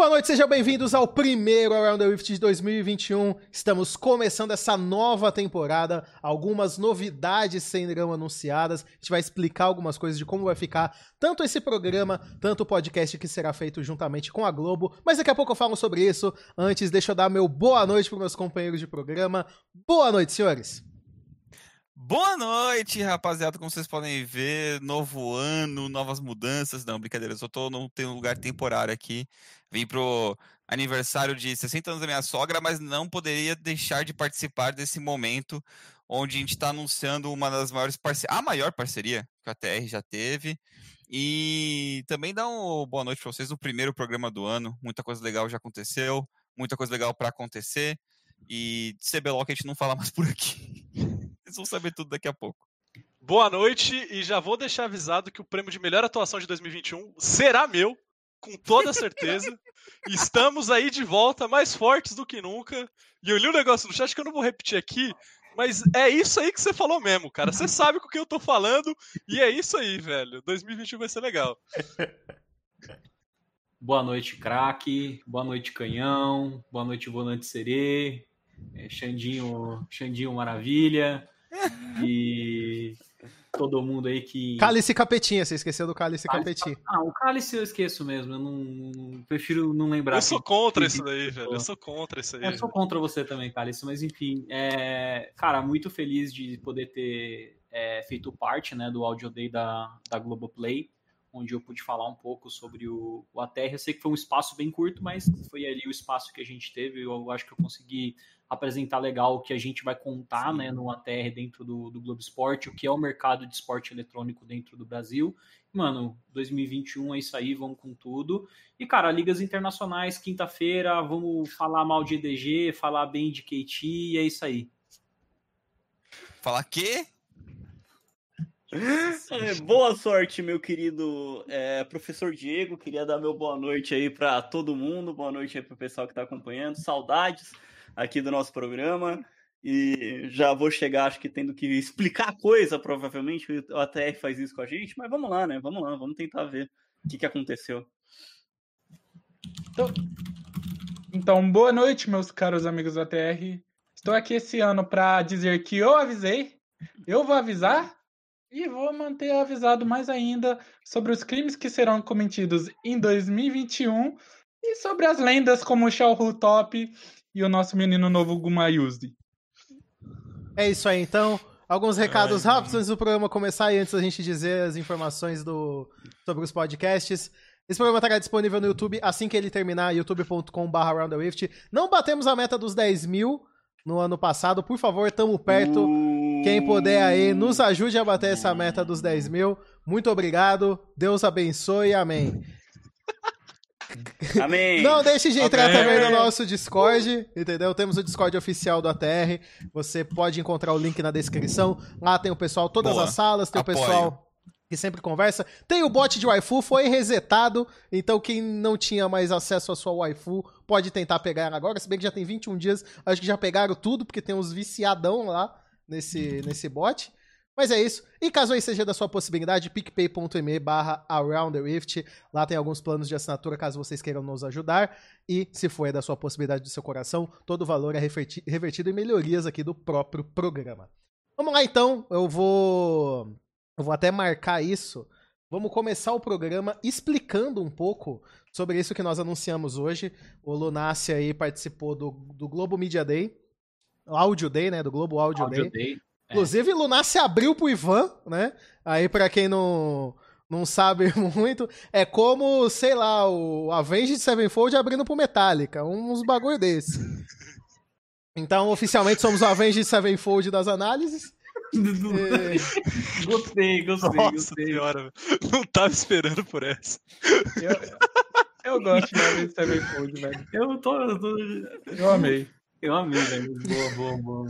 Boa noite, sejam bem-vindos ao primeiro Around the Rift de 2021. Estamos começando essa nova temporada. Algumas novidades serão anunciadas. A gente vai explicar algumas coisas de como vai ficar tanto esse programa, tanto o podcast que será feito juntamente com a Globo. Mas daqui a pouco eu falo sobre isso. Antes, deixa eu dar meu boa noite para meus companheiros de programa. Boa noite, senhores. Boa noite, rapaziada. Como vocês podem ver, novo ano, novas mudanças. Não, brincadeira, eu só tô num um lugar temporário aqui. Vim pro aniversário de 60 anos da minha sogra, mas não poderia deixar de participar desse momento onde a gente está anunciando uma das maiores parcerias, a maior parceria que a TR já teve. E também dar uma boa noite para vocês no primeiro programa do ano. Muita coisa legal já aconteceu, muita coisa legal para acontecer. E CBLOL que a gente não fala mais por aqui. Vocês vão saber tudo daqui a pouco. Boa noite e já vou deixar avisado que o prêmio de melhor atuação de 2021 será meu, com toda certeza. Estamos aí de volta, mais fortes do que nunca. E eu li um negócio no chat que eu não vou repetir aqui, mas é isso aí que você falou mesmo, cara. Você sabe com o que eu tô falando e é isso aí, velho. 2021 vai ser legal. Boa noite, craque. Boa noite, canhão. Boa noite, volante serê. É, Xandinho, Xandinho Maravilha. E todo mundo aí que. Cálice Capetinha, você esqueceu do Cálice, cálice Capetinha. Ah, o Cálice eu esqueço mesmo, eu não. Prefiro não lembrar. Eu sou contra isso daí, velho. Eu sou contra isso aí. Eu sou contra você também, Cálice, mas enfim. É... Cara, muito feliz de poder ter é, feito parte né, do Audio Day da, da Globoplay onde eu pude falar um pouco sobre o, o ATR. Eu sei que foi um espaço bem curto, mas foi ali o espaço que a gente teve. Eu acho que eu consegui apresentar legal o que a gente vai contar né, no ATR dentro do, do Globo Esporte, o que é o mercado de esporte eletrônico dentro do Brasil. Mano, 2021 é isso aí, vamos com tudo. E, cara, ligas internacionais, quinta-feira, vamos falar mal de EDG, falar bem de KT, e é isso aí. Falar quê? É, boa sorte, meu querido é, professor Diego. Queria dar meu boa noite aí para todo mundo. Boa noite aí para o pessoal que está acompanhando. Saudades aqui do nosso programa. E já vou chegar, acho que tendo que explicar coisa, provavelmente. O ATR faz isso com a gente, mas vamos lá, né? Vamos lá, vamos tentar ver o que, que aconteceu. Então, então, boa noite, meus caros amigos do ATR. Estou aqui esse ano para dizer que eu avisei, eu vou avisar e vou manter avisado mais ainda sobre os crimes que serão cometidos em 2021 e sobre as lendas como o Shao Top e o nosso menino novo Gumayuzi. É isso aí, então. Alguns recados Ai, rápidos antes do programa começar e antes da gente dizer as informações do, sobre os podcasts. Esse programa estará disponível no YouTube assim que ele terminar, youtube.com.br Não batemos a meta dos 10 mil no ano passado, por favor, estamos perto. Uh... Quem puder aí, nos ajude a bater essa meta dos 10 mil. Muito obrigado. Deus abençoe. Amém. Amém. Não deixe de entrar Amém. também no nosso Discord, entendeu? Temos o Discord oficial do ATR. Você pode encontrar o link na descrição. Lá tem o pessoal, todas Boa. as salas, tem Apoio. o pessoal que sempre conversa. Tem o bot de waifu, foi resetado, então quem não tinha mais acesso à sua waifu pode tentar pegar agora, se bem que já tem 21 dias, acho que já pegaram tudo, porque tem uns viciadão lá nesse, nesse bot. Mas é isso. E caso aí seja da sua possibilidade, picpay.me barra Rift. Lá tem alguns planos de assinatura caso vocês queiram nos ajudar. E se for da sua possibilidade do seu coração, todo o valor é revertido em melhorias aqui do próprio programa. Vamos lá então, eu vou. Eu vou até marcar isso. Vamos começar o programa explicando um pouco sobre isso que nós anunciamos hoje. O Lunácia aí participou do, do Globo Media Day. Audio Day, né? Do Globo Audio, Audio Day. Day. É. Inclusive, Lunar se abriu pro Ivan, né? Aí, para quem não, não sabe muito, é como, sei lá, o Avenged Sevenfold abrindo pro Metallica. Uns bagulho desse. Então, oficialmente, somos o Avenged Sevenfold das análises. é... Gostei, gostei, Nossa gostei. Senhora, não tava esperando por essa. Eu, eu gosto de Avenged Sevenfold, velho. Eu tô, eu tô. Eu amei. Eu amei, velho. Boa, boa, boa.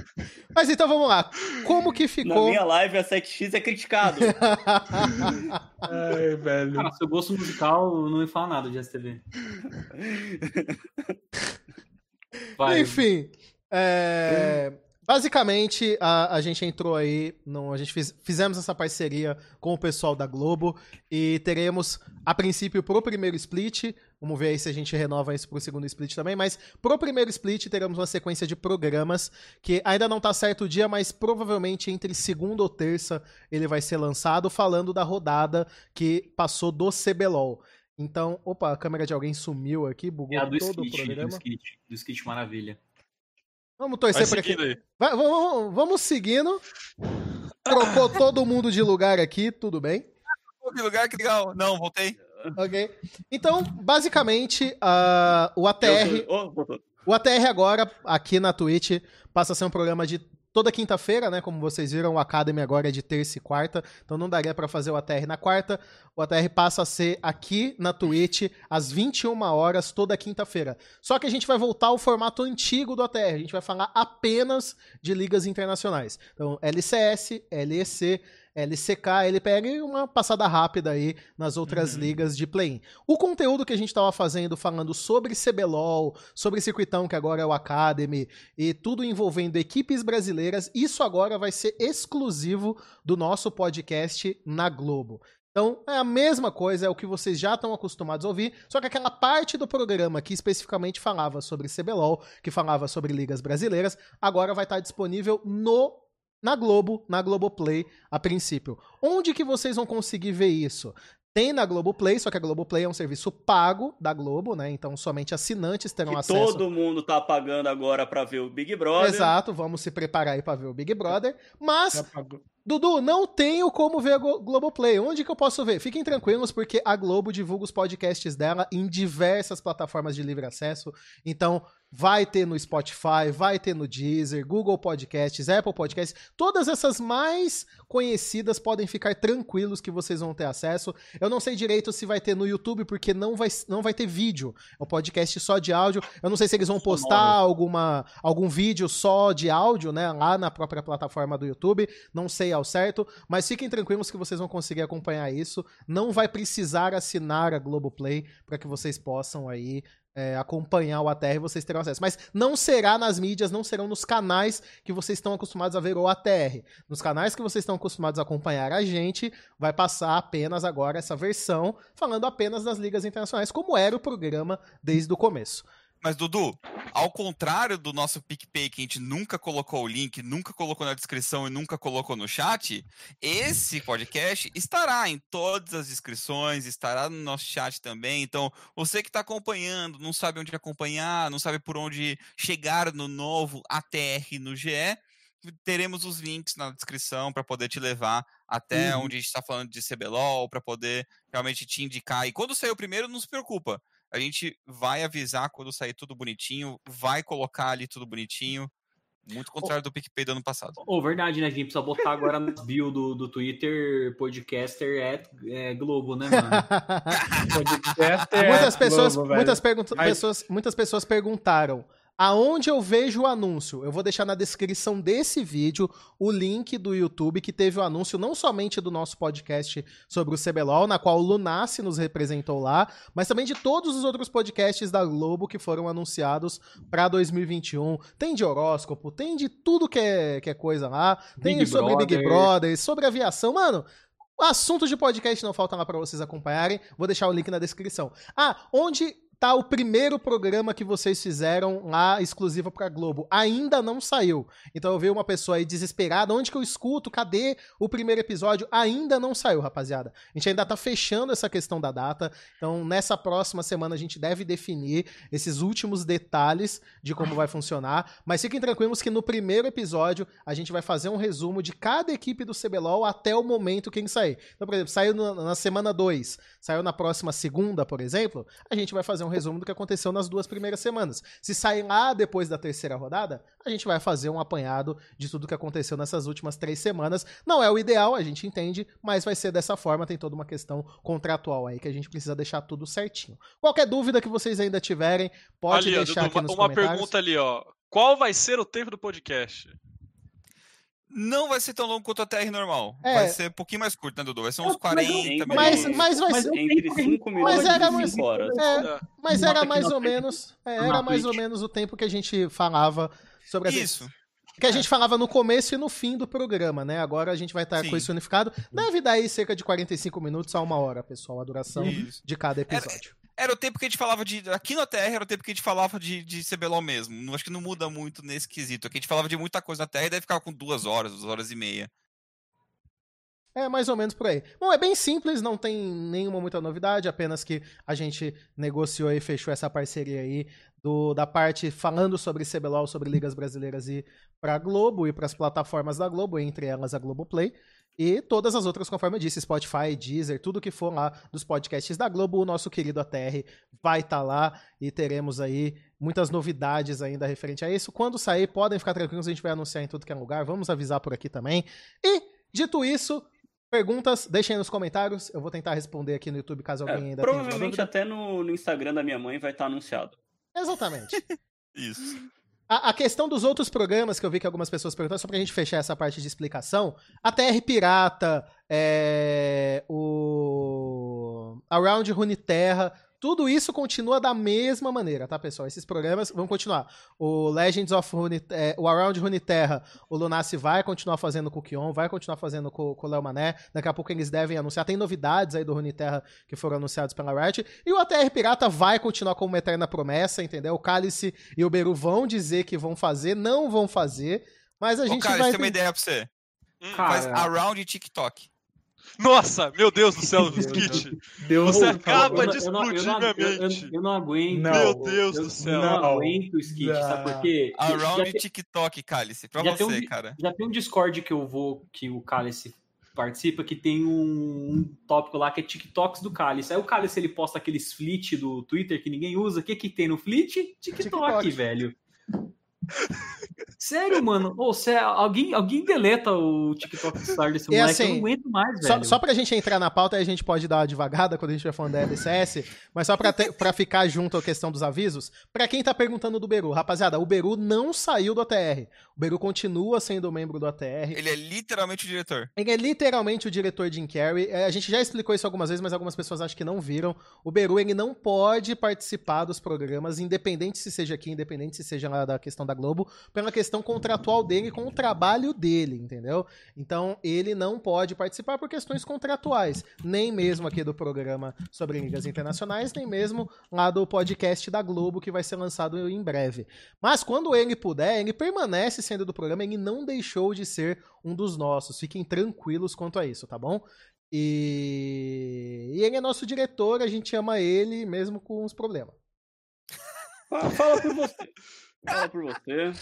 Mas então vamos lá. Como que ficou. Na minha live, a 7x é criticado. Ai, velho. Cara, seu gosto musical não me fala nada de STV. Vai. Enfim. É... Basicamente, a, a gente entrou aí, no, a gente fiz, fizemos essa parceria com o pessoal da Globo e teremos, a princípio, pro primeiro split, vamos ver aí se a gente renova isso pro segundo split também, mas pro primeiro split teremos uma sequência de programas que ainda não tá certo o dia, mas provavelmente entre segunda ou terça ele vai ser lançado, falando da rodada que passou do CBLOL. Então, opa, a câmera de alguém sumiu aqui, bugou É a do todo skit, o programa. do skit, do skit maravilha. Vamos torcer para aí. Vai, vamos, vamos seguindo. Trocou todo mundo de lugar aqui, tudo bem. Que lugar, que legal. Não, voltei. Ok. Então, basicamente, ah, o ATR. O ATR agora, aqui na Twitch, passa a ser um programa de toda quinta-feira, né? Como vocês viram, o Academy agora é de terça e quarta, então não daria pra fazer o ATR na quarta. O ATR passa a ser aqui na Twitch às 21 horas toda quinta-feira. Só que a gente vai voltar ao formato antigo do ATR, a gente vai falar apenas de ligas internacionais. Então, LCS, LEC, LCK, LPL e uma passada rápida aí nas outras ligas de play-in. O conteúdo que a gente estava fazendo falando sobre CBLOL, sobre circuitão que agora é o Academy e tudo envolvendo equipes brasileiras, isso agora vai ser exclusivo do nosso podcast na Globo. Então, é a mesma coisa, é o que vocês já estão acostumados a ouvir, só que aquela parte do programa que especificamente falava sobre CBLOL, que falava sobre ligas brasileiras, agora vai estar disponível no na Globo, na Globoplay, a princípio. Onde que vocês vão conseguir ver isso? Tem na Globoplay, só que a Globoplay é um serviço pago da Globo, né? Então somente assinantes terão Que acesso. todo mundo tá pagando agora pra ver o Big Brother. Exato, vamos se preparar aí pra ver o Big Brother. Mas. Dudu, não tenho como ver a Glo- Globoplay. Onde que eu posso ver? Fiquem tranquilos, porque a Globo divulga os podcasts dela em diversas plataformas de livre acesso. Então, vai ter no Spotify, vai ter no Deezer, Google Podcasts, Apple Podcasts. Todas essas mais conhecidas podem ficar tranquilos que vocês vão ter acesso. Eu não sei direito se vai ter no YouTube, porque não vai, não vai ter vídeo. É um podcast só de áudio. Eu não sei se eles vão postar alguma, algum vídeo só de áudio, né? Lá na própria plataforma do YouTube. Não sei ao certo, mas fiquem tranquilos que vocês vão conseguir acompanhar isso. Não vai precisar assinar a Globoplay para que vocês possam aí é, acompanhar o ATR vocês terão acesso. Mas não será nas mídias, não serão nos canais que vocês estão acostumados a ver o ATR. Nos canais que vocês estão acostumados a acompanhar a gente, vai passar apenas agora essa versão, falando apenas das ligas internacionais, como era o programa desde o começo. Mas, Dudu, ao contrário do nosso PicPay, que a gente nunca colocou o link, nunca colocou na descrição e nunca colocou no chat, esse podcast estará em todas as descrições, estará no nosso chat também. Então, você que está acompanhando, não sabe onde acompanhar, não sabe por onde chegar no novo ATR no GE, teremos os links na descrição para poder te levar até Uhum. onde a gente está falando de CBLOL, para poder realmente te indicar. E quando sair o primeiro, não se preocupa. A gente vai avisar quando sair tudo bonitinho, vai colocar ali tudo bonitinho. Muito contrário do PicPay do ano passado. Ô, verdade, né? A gente precisa botar agora no bio do, do Twitter podcaster é, é Globo, né, mano? Podcaster é muitas, pessoas, Globo, muitas, pessoas, muitas pessoas perguntaram aonde eu vejo o anúncio. Eu vou deixar na descrição desse vídeo o link do YouTube que teve o anúncio não somente do nosso podcast sobre o CBLOL, na qual o Lunassi nos representou lá, mas também de todos os outros podcasts da Globo que foram anunciados para 2021. Tem de horóscopo, tem de tudo que é, que é coisa lá, tem Big sobre Big Brother. Brother, sobre aviação. Mano, Assuntos de podcast não faltam lá pra vocês acompanharem. Vou deixar o link na descrição. Ah, onde tá o primeiro programa que vocês fizeram lá exclusivo pra Globo? Ainda não saiu. Então eu vi uma pessoa aí desesperada, onde que eu escuto? Cadê o primeiro episódio? Ainda não saiu, rapaziada. A gente ainda tá fechando essa questão da data. Então nessa próxima semana a gente deve definir esses últimos detalhes de como vai funcionar. Mas fiquem tranquilos que no primeiro episódio a gente vai fazer um resumo de cada equipe do CBLOL até o momento que sair. Então, por exemplo, saiu na, na semana 2, saiu na próxima segunda, por exemplo, a gente vai fazer um resumo do que aconteceu nas duas primeiras semanas. Se sair lá depois da terceira rodada, a gente vai fazer um apanhado de tudo que aconteceu nessas últimas três semanas. Não é o ideal, a gente entende, mas vai ser dessa forma, tem toda uma questão contratual aí que a gente precisa deixar tudo certinho. Qualquer dúvida que vocês ainda tiverem, pode ali, deixar Dudu, aqui uma, nos uma comentários. pergunta ali, ó. Qual vai ser o tempo do podcast? Não vai ser tão longo quanto a TR normal. É. Vai ser um pouquinho mais curto, né, Dudu? Vai ser uns Mas eu- 40 mas- Mas, minutos. mas vai Mas ser. Entre 5 Mas minutos era e mais- 5 horas. É, É. mas era mais ou menos. é, era mais ou menos o tempo que a gente falava sobre as Isso. Que a gente falava no começo e no fim do programa, né? Agora a gente vai estar Sim. com isso unificado. Deve dar aí cerca de 45 minutos a uma hora, pessoal, a duração Isso. de cada episódio. Era o tempo que a gente falava de. Aqui no TR era o tempo que a gente falava de, de CBLOL mesmo. Acho que não muda muito nesse quesito. Aqui a gente falava de muita coisa na TR e deve ficar com duas horas, duas horas e meia. É mais ou menos por aí. Bom, é bem simples, não tem nenhuma muita novidade, apenas que a gente negociou e fechou essa parceria aí do, da parte falando sobre CBLOL, sobre ligas brasileiras e pra Globo e pras plataformas da Globo, entre elas a Globoplay. E todas as outras, conforme eu disse, Spotify, Deezer, tudo que for lá dos podcasts da Globo, o nosso querido ATR vai estar lá e teremos aí muitas novidades ainda referente a isso. Quando sair, podem ficar tranquilos, a gente vai anunciar em tudo que é lugar, vamos avisar por aqui também. E, dito isso, perguntas, deixem aí nos comentários, eu vou tentar responder aqui no YouTube caso É, alguém ainda tenha alguma provavelmente até no, no Instagram da minha mãe vai estar anunciado. Exatamente. Isso. A, a questão dos outros programas que eu vi que algumas pessoas perguntaram, só pra gente fechar essa parte de explicação, a TR Pirata, é, o Around Runeterra, tudo isso continua da mesma maneira, tá, pessoal? Esses programas vão continuar. O Legends of Rune, é, o Around Runeterra, o Lunacy vai continuar fazendo com o Kion, vai continuar fazendo com, com o Léo Mané. Daqui a pouco eles devem anunciar. Tem novidades aí do Runeterra que foram anunciados pela Riot. E o ATR Pirata vai continuar como uma eterna promessa, entendeu? O Cálice e o Beru vão dizer que vão fazer, não vão fazer. Mas a Ô, gente cara, vai. tem uma ideia pra você. Hum, Cara, Faz around TikTok. Nossa, meu Deus do céu, Skit. Você acaba de eu não- eu explodir não- minha eu- eu- mente. Eu não aguento. Meu Deus eu, do céu. Eu não aguento o skit, sabe por quê? Já Around tem- TikTok, Cálice. Pra você, um- cara. Já tem um Discord que eu vou, que o Cálice participa, que tem um, um tópico lá que é TikToks do Cálice. Aí o Cálice ele posta aqueles flit do Twitter que ninguém usa. O que que tem no flit? TikTok, TikTok. velho. Sério, mano? Ô, cê- alguém, alguém deleta o TikTok Star desse moleque? eu assim, não aguento mais, Só, velho. só pra gente entrar na pauta, aí a gente pode dar uma devagada quando a gente vai falando da LCS, mas só pra, ter- pra ficar junto à questão dos avisos, pra quem tá perguntando do Beru, rapaziada, o Beru não saiu do ATR. O Beru continua sendo membro do ATR. Ele é literalmente o diretor. Ele é literalmente o diretor Jim Carrey. É, A gente já explicou isso algumas vezes, mas algumas pessoas acham que não viram. O Beru, ele não pode participar dos programas, independente se seja aqui, independente se seja lá da questão da Globo, pela questão contratual dele com o trabalho dele, entendeu? Então, ele não pode participar por questões contratuais. Nem mesmo aqui do programa sobre ligas internacionais, nem mesmo lá do podcast da Globo, que vai ser lançado em breve. Mas quando ele puder, ele permanece sendo do programa, ele não deixou de ser um dos nossos. Fiquem tranquilos quanto a isso, tá bom? E, e ele é nosso diretor, a gente ama ele mesmo com os problemas. Fa- Fala por você. Fala por você.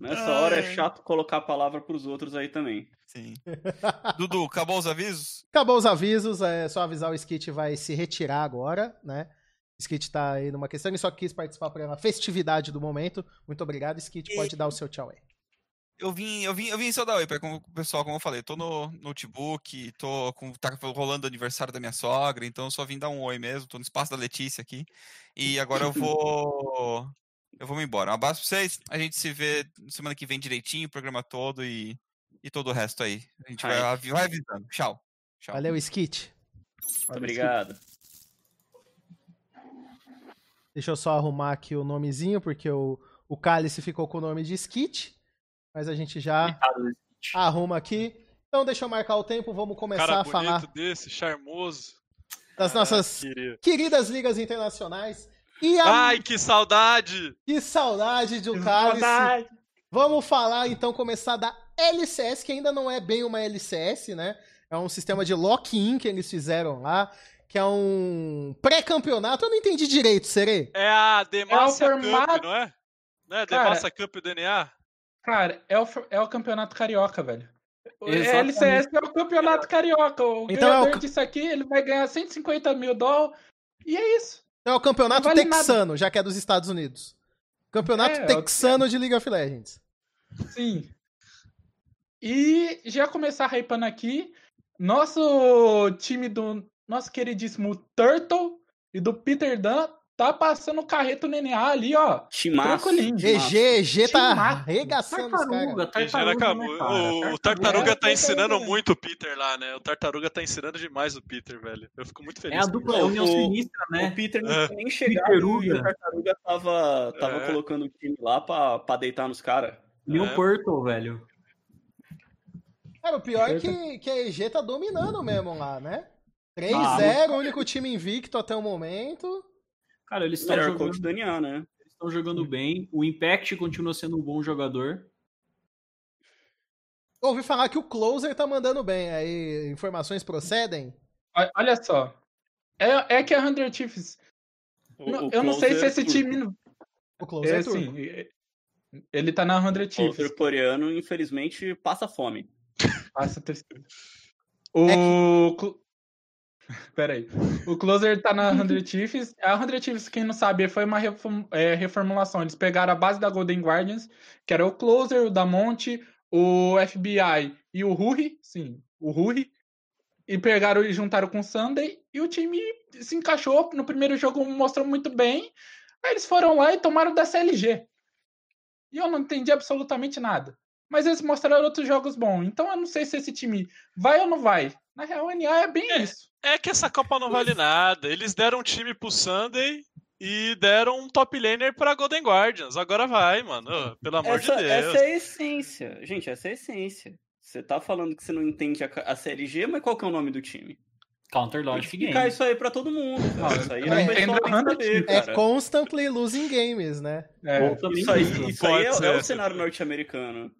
Nessa hora é chato colocar a palavra pros outros aí também. Sim. Dudu, acabou os avisos? Acabou os avisos, é só avisar o Skit vai se retirar agora, né? O Skit tá aí numa questão, ele só quis participar para uma festividade do momento. Muito obrigado, Skit, pode dar o seu tchau aí. Eu vim, eu vim, eu vim só dar oi com o pessoal, como eu falei. Tô no notebook, tô com. tá rolando o aniversário da minha sogra, então eu só vim dar um oi mesmo. Tô no espaço da Letícia aqui. E agora eu vou. Eu vou me embora. Um abraço pra vocês. A gente se vê semana que vem direitinho, o programa todo e, e todo o resto aí. A gente vai, vai avisando. Tchau. Tchau. Valeu, Skit. Muito obrigado. Deixa eu só arrumar aqui o nomezinho, porque o, o Cálice ficou com o nome de Skit. Mas a gente já arruma aqui. Então deixa eu marcar o tempo, vamos começar Cara a falar desse, charmoso. das Ah, nossas queria. queridas ligas internacionais. E a Ai, que saudade! que saudade de um Cálice. Vamos falar então, começar da LCS, que ainda não é bem uma LCS, né? É um sistema de lock-in que eles fizeram lá, que é um pré-campeonato. Eu não entendi direito, Serê. É a Demacia formato- Cup, não é? Não é Demacia Cup e DNA? Cara, é o, é o campeonato carioca, velho. O Exatamente. LCS é o campeonato carioca. O Então é o ganhador disso aqui, ele vai ganhar 150 mil dólares. E é isso. É o campeonato vale texano, já que é dos Estados Unidos. Campeonato É, é texano de League of Legends. Sim. E já começar hypando aqui, nosso time do nosso queridíssimo Turtle e do Peter Dunn tá passando o carreto NNA ali, ó. Timaço. GG, EG tá arregaçando os Tartaruga, tartaruga, acabou. né, cara? o, o Tartaruga É, tá ensinando Tartaruga. muito o Peter lá, né? O Tartaruga tá ensinando demais o Peter, velho. Eu fico muito feliz. É a dupla, União O- Sinistra, O né? Peter não É. nem e o Tartaruga tava, tava É. colocando o time lá pra, pra deitar nos caras. E o É. Porto, velho. Cara, o pior é que, que a EG tá dominando mesmo lá, né? 3-0, Ah, único time invicto até o momento. Cara, eles estão Melhor jogando, coach do NA, né? estão jogando bem. O Impact continua sendo um bom jogador. Ouvi falar que o Closer tá mandando bem. Aí, informações procedem? O- Olha só. É, é que a Hunter Chiefs. O- não- o eu não sei se closer esse time. O Closer É, é turco. sim, é- ele tá na Hunter O Chiefs. closer coreano, infelizmente, passa fome. Passa a terceira. O. Cl- Peraí. O Closer tá na 100 Chiefs. A 100 Chiefs, quem não sabe, foi uma é, reformulação. Eles pegaram a base da Golden Guardians, que era o Closer, o Damonte, o FBI e o Ruri. Sim, o Ruri. E pegaram e juntaram com o Sunday. E o time se encaixou. No primeiro jogo mostrou muito bem. Aí eles foram lá e tomaram da CLG. E eu não entendi absolutamente nada. Mas eles mostraram outros jogos bons. Então eu não sei se esse time vai ou não vai. Na real, o NA é bem É. isso. É que essa Copa não vale nada. Eles deram um time pro Sunday e deram um top laner pra Golden Guardians. Agora vai, mano. Pelo amor Essa, de Deus. essa é a essência. Gente, essa é a essência. Você tá falando que você não entende a, a série G, mas qual que é o nome do time? Counter Logic Game. explicar isso aí pra todo mundo. cara. Isso aí eu o entendo pessoal tem que a saber, É constantly losing games, né? É, Isso aí, isso. aí é, é o cenário norte-americano.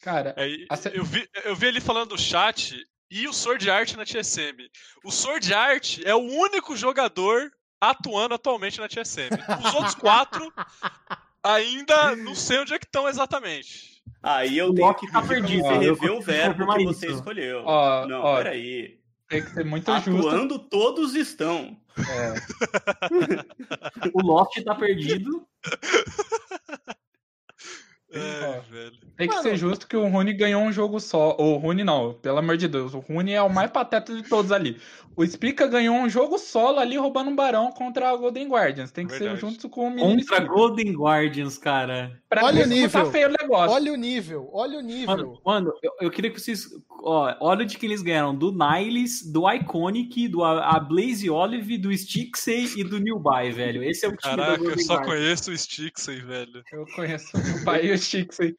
Cara, É, A eu, vi, eu vi ele falando do chat e o Sword Art na TSM. O Sword Art é o único jogador atuando atualmente na TSM. Os outros quatro ainda não sei onde é que estão exatamente. Aí eu O tenho Loki que tá perdido, você eu consigo o verbo que você isso. escolheu. Ó, não, ó, peraí. tem que ser muito justo. Atuando todos estão. É, O Loft tá perdido. É, tem que Mano. ser justo que o Rune ganhou um jogo só. O Rune não, pelo amor de Deus. O Rune é o mais pateta de todos ali. O Spica ganhou um jogo solo ali roubando um barão contra a Golden Guardians. Tem que Verdade. ser junto com o menino Contra Spica. Golden Guardians, cara. Pra Olha o como nível. Tá feio o negócio. Olha o nível, olha o nível. Mano, mano eu, eu queria que vocês. Ó, olha de quem eles ganharam: do Niles, do Iconic, do a, a Blaze Olive, do Stixey e do Newby, velho. Esse é o time Caraca, eu só Guardians. conheço o Stixey, velho. Eu conheço o pai e o aí.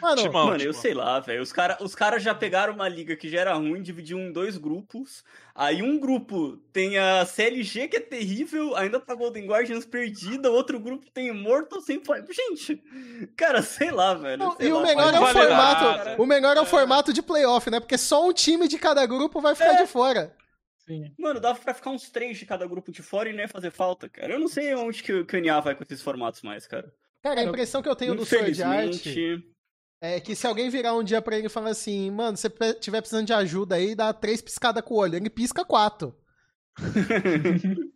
Mano, Timão, Mano, eu Timão. sei lá, velho. Os caras os cara já pegaram uma liga que já era ruim, dividiu em dois grupos. Aí um grupo tem a CLG, que é terrível, ainda tá Golden Guardians perdida. Outro grupo tem Immortal sem. Gente, cara, sei lá, velho. Não, sei e o lá, melhor faz é o formato. nada. O melhor é o É. formato de playoff, né? Porque só um time de cada grupo vai ficar de fora. Sim. Mano, dava pra ficar uns três de cada grupo de fora e não ia fazer falta, cara. Eu não sei onde que, o- o NA vai com esses formatos mais, cara. Cara, a impressão que eu tenho do Sword Art. É que se alguém virar um dia pra ele e falar assim, mano, se você tiver precisando de ajuda aí, dá três piscadas com o olho. Ele pisca quatro.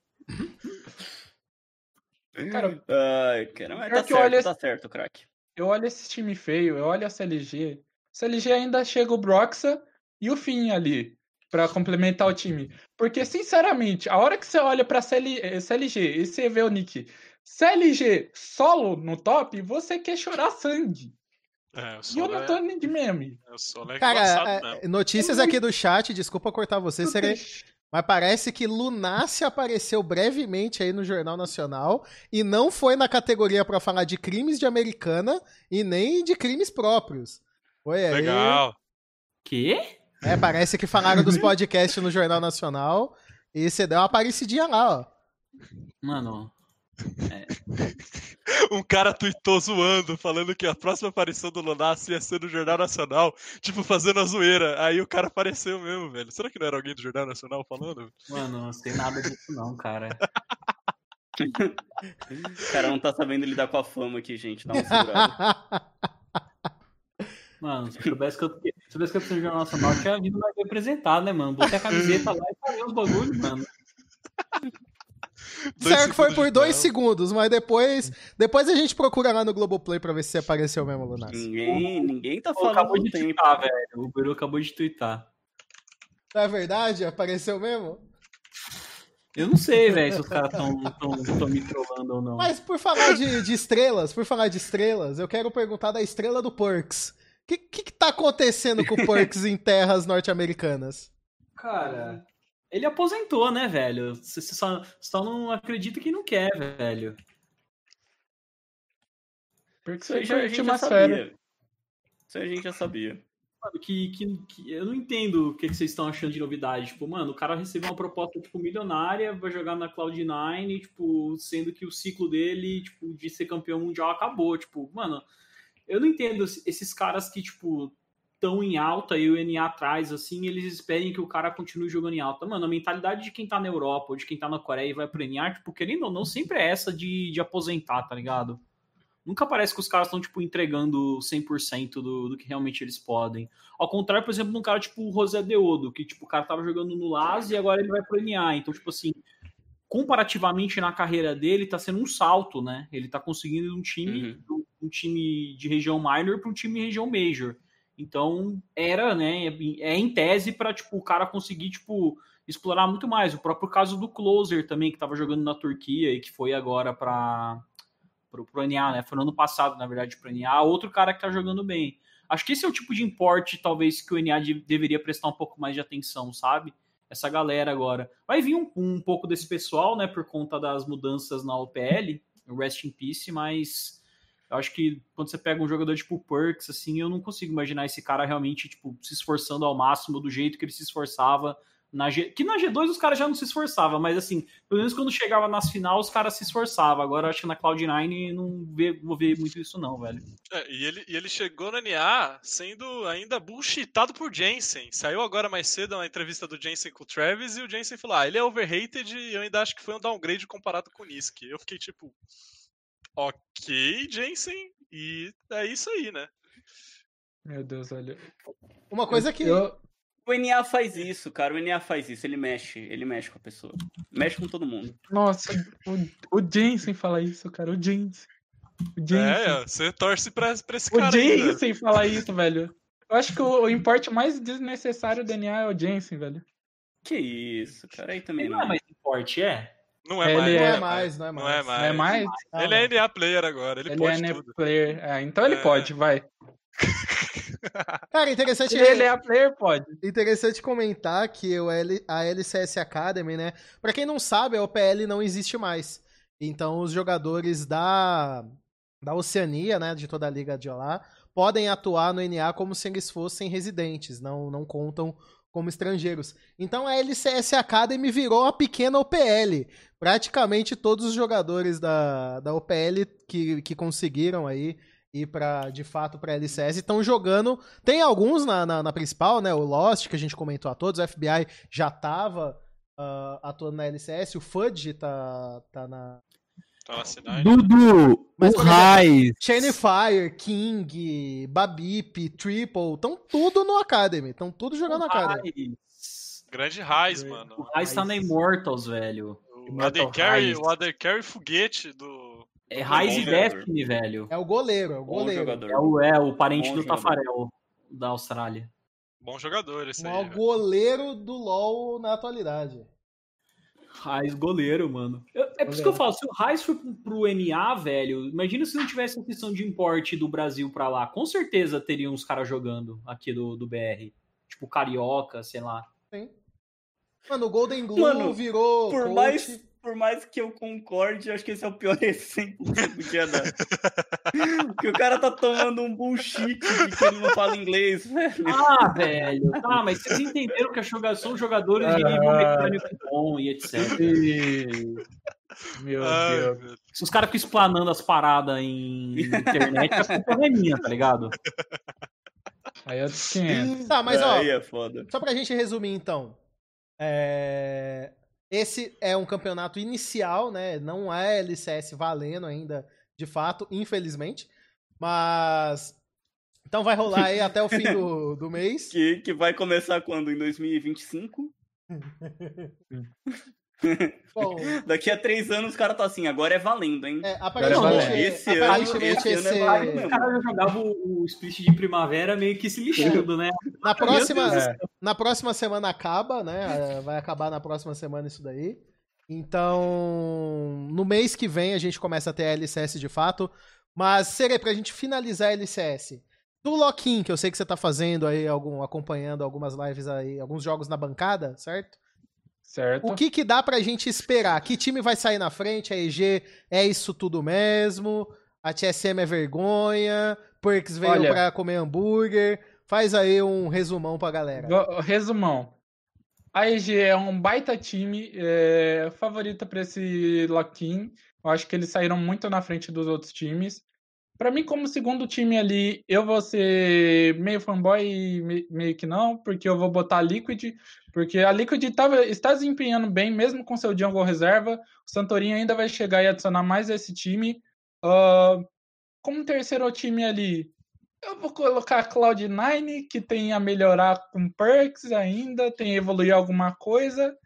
Cara, Ai, cara, mas tá certo, esse- tá certo, craque. eu olho esse time feio, eu olho a CLG. CLG ainda chega o Broxa e o Finn ali pra complementar o time. Porque, sinceramente, a hora que você olha pra CL, eh, CLG e você vê o Nick CLG solo no top, você quer chorar sangue. É, E não é, tô nem de meme. solo é Cara, é, mesmo. notícias aqui do chat, desculpa cortar você, serei... mas parece que Lunácia apareceu brevemente aí no Jornal Nacional e não foi na categoria pra falar de crimes de americana e nem de crimes próprios. Foi aí. Legal. Quê? É, parece que falaram dos podcasts no Jornal Nacional e você deu uma aparecidinha lá, ó. Mano, Um cara tweetou zoando, falando que a próxima aparição do Lunassi ia ser no Jornal Nacional, tipo, fazendo a zoeira. Aí o cara apareceu mesmo, velho. Será que não era alguém do Jornal Nacional falando? mano, não sei nada disso não, cara. O cara não tá sabendo lidar com a fama aqui, gente. Dá uma segurada. Mano, se soubesse que eu, se soubesse que eu preciso de Jornal Nacional, tinha vindo mais representado, né, mano? Botei a camiseta lá e falei os bagulhos, mano. Certo que foi por dois segundos, mas depois, depois a gente procura lá no Globoplay pra ver se apareceu mesmo, Lunácia. Ninguém, ninguém tá falando acabou de tempo. twittar, velho. O Beru acabou de twittar. Não é verdade? Apareceu mesmo? Eu não sei, velho, se os caras tão, tão, tão me trollando ou não. Mas por falar de, de estrelas, por falar de estrelas, eu quero perguntar da estrela do Perks. O que, que, que tá acontecendo com o Perks em terras norte-americanas? Cara, ele aposentou, né, velho? Você só, só não acredita que não quer, velho. Porque Isso aí já, a gente já uma série. sabia. Isso aí a gente já sabia. Mano, que, que, que- eu não entendo o que, que vocês estão achando de novidade. Tipo, mano, o cara recebeu uma proposta, tipo, milionária, vai jogar na Cloud9, tipo, sendo que o ciclo dele, tipo, de ser campeão mundial acabou. Tipo, mano, eu não entendo esse- esses caras que, tipo, estão em alta e o NA atrás, assim, eles esperem que o cara continue jogando em alta. Mano, a mentalidade de quem tá na Europa ou de quem tá na Coreia e vai pro NA, tipo, querendo ou não, sempre é essa de, de aposentar, tá ligado? Nunca parece que os caras estão, tipo, entregando 100% do, do que realmente eles podem. Ao contrário, por exemplo, de um cara tipo o José Deodo, que, tipo, o cara tava jogando no LAS e agora ele vai pro NA. Então, tipo assim, comparativamente na carreira dele, tá sendo um salto, né? Ele tá conseguindo um time, um time de região minor para um time de região major. Então, era, né, é em tese para tipo o cara conseguir, tipo, explorar muito mais. O próprio caso do Closer também, que tava jogando na Turquia e que foi agora para pro NA, né? Foi no ano passado, na verdade, pro NA. Outro cara que tá jogando bem. Acho que esse é o tipo de importe, talvez, que o NA de- deveria prestar um pouco mais de atenção, sabe? Essa galera agora. Vai vir um, um pouco desse pessoal, né, por conta das mudanças na OPL, Rest in Peace, mas eu acho que quando você pega um jogador tipo Perks, assim, eu não consigo imaginar esse cara realmente, tipo, se esforçando ao máximo do jeito que ele se esforçava na G... Que na G2 os caras já não se esforçavam, mas assim, pelo menos quando chegava nas finais os caras se esforçavam. Agora acho que na Cloud9 não vê, vou ver muito isso não, velho. É, e, ele, e ele chegou no NA sendo ainda bullshitado por Jensen. Saiu agora mais cedo uma entrevista do Jensen com o Travis e o Jensen falou: ah, ele é overrated e eu ainda acho que foi um downgrade comparado com o Nisk. Eu fiquei tipo, ok, Jensen, e é isso aí, né? Meu Deus, olha. Uma coisa que. Eu, O NA faz isso, cara. O NA faz isso. Ele mexe. Ele mexe com a pessoa. Mexe com todo mundo. nossa, o, o Jensen fala isso, cara. O Jensen. O Jensen. É, você torce pra, pra esse o cara né? Jensen fala isso, velho. Eu acho que o, o importe mais desnecessário do NA é o Jensen, velho. Que isso, cara. Aí também Ele não. não é mais forte, é? Não é Ele mais. Não é é mais, não é mais. Não é Não mais. é mais? Ah, Ele é não. NA player agora, ele, Ele pode é NA tudo. player. É, então ele É. pode, vai. Cara, interessante, ele é player, pode. interessante comentar que o L, a LCS Academy, né? Pra quem não sabe, a OPL não existe mais. Então, os jogadores da, da Oceania, né? De toda a liga de lá, podem atuar no NA como se eles fossem residentes, não, não contam como estrangeiros. Então, a LCS Academy virou a pequena OPL. Praticamente todos os jogadores da, da OPL que, que conseguiram aí ir para de fato para LCS estão jogando. Tem alguns na, na, na principal, né? O Lost, que a gente comentou a todos, o FBI já tava ah, atuando na LCS, o Fudge tá, tá na. Tá na cidade. Dudu, Mas, o Raiz. Chainfire, King, Babip, Triple, estão tudo no Academy. Estão tudo jogando no Academy. Raiz. Grande Raiz, mano. O Raiz tá na Immortals, velho. O Other Carry, o Other Carry foguete do. É Raiz e. Destiny, velho. É o goleiro, é o goleiro. É o, é o parente Bom do jogador. Tafarel da Austrália. Bom jogador esse O aí. maior velho. goleiro do LoL na atualidade. Raiz goleiro, mano. Eu- é por isso que eu falo, se o Raiz for pro- NA, velho, imagina se não tivesse a questão de importe do Brasil pra lá. Com certeza teriam uns caras jogando aqui do, do BR. Tipo, Carioca, sei lá. Sim. Mano, o Golden Glue Mano, virou. Por coach. mais, por mais que eu concorde, eu acho que esse é o pior exemplo que eu podia dar. Porque o cara tá tomando um bullshit de que ele não fala inglês, velho. Ah, velho. Tá, mas vocês entenderam que a são jogadores de nível Ah. mecânico bom e etc. E- Meu Ai, Deus. velho. Se os caras ficam explanando as paradas em internet, a culpa não é minha, tá ligado? Aí eu disse 500. Tá, mas ó, Aí é foda. Só pra gente resumir, então. É, Esse é um campeonato inicial, né? Não é LCS valendo ainda, de fato, infelizmente. Mas. Então vai rolar aí até o fim do, do mês. Que, que vai começar quando? Em 2025? Bom, Daqui a três anos os caras tá assim, agora é valendo, hein? é, aparentemente, vai. Esse ano- aparentemente esse ano é esse- válido Os caras já jogavam o, o split de primavera meio que se lixando, né? na próxima, céu. na próxima semana acaba, né? Vai acabar na próxima semana isso daí. Então, no mês que vem a gente começa a ter a LCS de fato. Mas, Serei, pra gente finalizar a LCS, do Loquin, que eu sei que você tá fazendo aí, algum, acompanhando algumas lives aí, alguns jogos na bancada, certo? Certo? O que que dá pra gente esperar? Que time vai sair na frente? A EG é isso tudo mesmo? a TSM é vergonha, Perks veio Olha- pra comer hambúrguer. Faz aí um resumão pra galera. Resumão. A EG é um baita time, é, favorita para esse lock-in. Eu acho que eles saíram muito na frente dos outros times. Para mim, como segundo time ali, eu vou ser meio fanboy e me- meio que não, porque eu vou botar a Liquid, porque a Liquid tava, está desempenhando bem, mesmo com seu jungle reserva. O Santorini ainda vai chegar e adicionar mais esse time. Ah, como terceiro time ali, eu vou colocar a Cloud9, que tem a melhorar com perks ainda, tem a evoluir alguma coisa.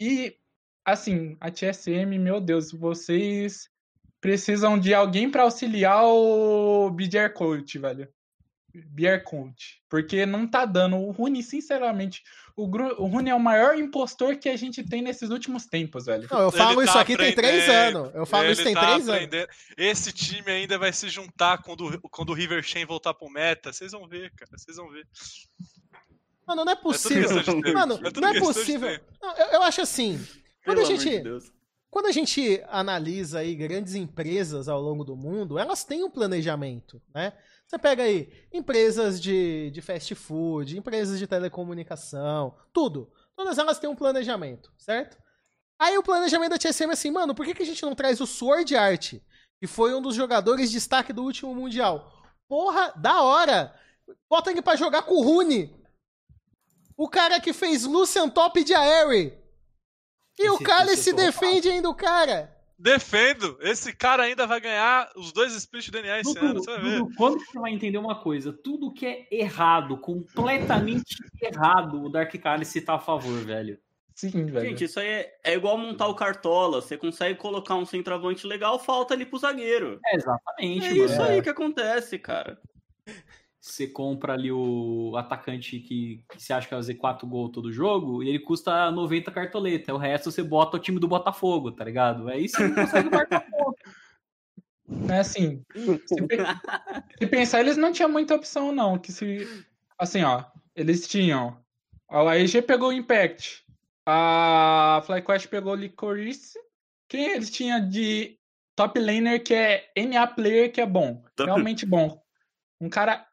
E, assim, a TSM, meu Deus, vocês precisam de alguém para auxiliar o BDR Coach, velho. BR Coach. Porque não tá dando. O Rune, sinceramente, o, Gru- o Rune é o maior impostor que a gente tem nesses últimos tempos, velho. Não, eu falo Ele isso tá aqui tem três aprendendo. anos. Eu falo Ele isso tem tá três anos. aprendendo. Esse time ainda vai se juntar quando, quando o River Chain voltar pro meta. Vocês vão ver, cara. Vocês vão ver. Mano, não é É possível. tempo. Mano, É não é possível. Não, eu, eu acho assim. Quando Pelo a amor gente. de Deus. Quando a gente analisa aí grandes empresas ao longo do mundo, elas têm um planejamento, né? Você pega aí empresas de, de fast food, empresas de telecomunicação, tudo. Todas elas têm um planejamento, certo? Aí o planejamento da TSM é assim, mano, por que, a gente não traz o Sword Art, que foi um dos jogadores de destaque do último Mundial? Porra, da hora! Bota ele pra jogar com o Rune. O cara que fez Lucian Top de Aerie. E o Esse- cara esse se defende ainda, o cara. Defendo. Esse cara ainda vai ganhar os dois splits de DNA esse ano. Dudu, Você vai ver. Dudu, quando você vai entender uma coisa? Tudo que é errado, completamente errado, o Dark Cálice tá a favor, velho. Sim, velho. Gente, isso aí é, é igual montar o cartola. Você consegue colocar um centroavante legal, falta ali pro zagueiro. É, exatamente, É mano. isso aí que acontece, cara. Você compra ali o atacante que, que você acha que vai fazer 4 gols todo jogo e ele custa 90 cartoleta. O resto você bota o time do Botafogo, tá ligado? Aí você não consegue marcar ponto. É assim, se, se pensar, eles não tinham muita opção, não. Que se. Assim, ó, eles tinham. A EG pegou o Impact. A FlyQuest pegou o Licorice. Quem eles tinham de top laner que é NA player que é bom? Realmente bom. Um cara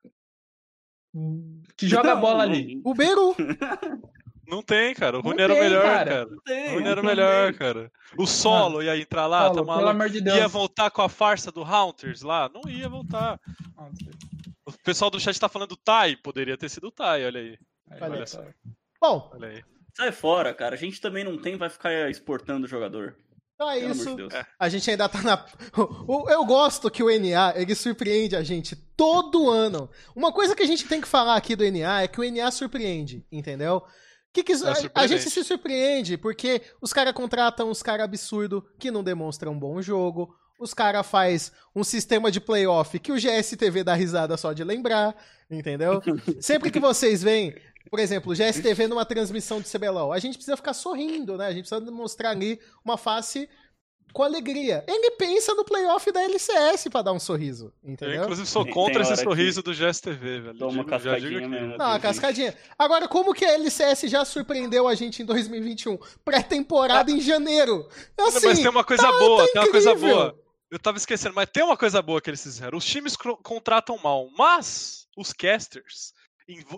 que joga Não, bola não- ali. O Beru. Não tem, cara. O Rune era o melhor, cara. cara. Não O tem, Rune era o melhor, tem. cara. O solo ia entrar lá, tá pelo amor de Deus. Ia voltar com a farsa do Hunters lá? Não ia voltar. O pessoal do chat tá falando do Tai. Poderia ter sido o Tai, olha aí. Olha só. Bom, Olha aí. Sai fora, cara. A gente também não tem, vai ficar exportando o jogador. Então é Pelo isso. de. É. A gente ainda tá na. Eu gosto que o NA ele surpreende a gente todo ano. Uma coisa que a gente tem que falar aqui do NA é que o NA surpreende, entendeu? Que que, a, a gente se surpreende porque os caras contratam uns caras absurdos que não demonstram um bom jogo. Os caras faz um sistema de playoff que o GSTV dá risada só de lembrar, entendeu? Sempre que vocês veem, por exemplo, o GSTV numa transmissão de CBLOL, a gente precisa ficar sorrindo, né? A gente precisa demonstrar ali uma face com alegria. Ele pensa no playoff da LCS pra dar um sorriso, Eu, entendeu? inclusive, sou contra esse sorriso do GSTV, velho. Dá uma Digo- cascadinha aqui. mesmo. Não, a cascadinha. Agora, como que a LCS já surpreendeu a gente em 2021? Pré-temporada em janeiro. Assim, mas tem uma coisa tá- boa, tá tem uma coisa incrível. boa. Eu tava esquecendo, mas tem uma coisa boa que eles fizeram. Os times contratam mal, mas os casters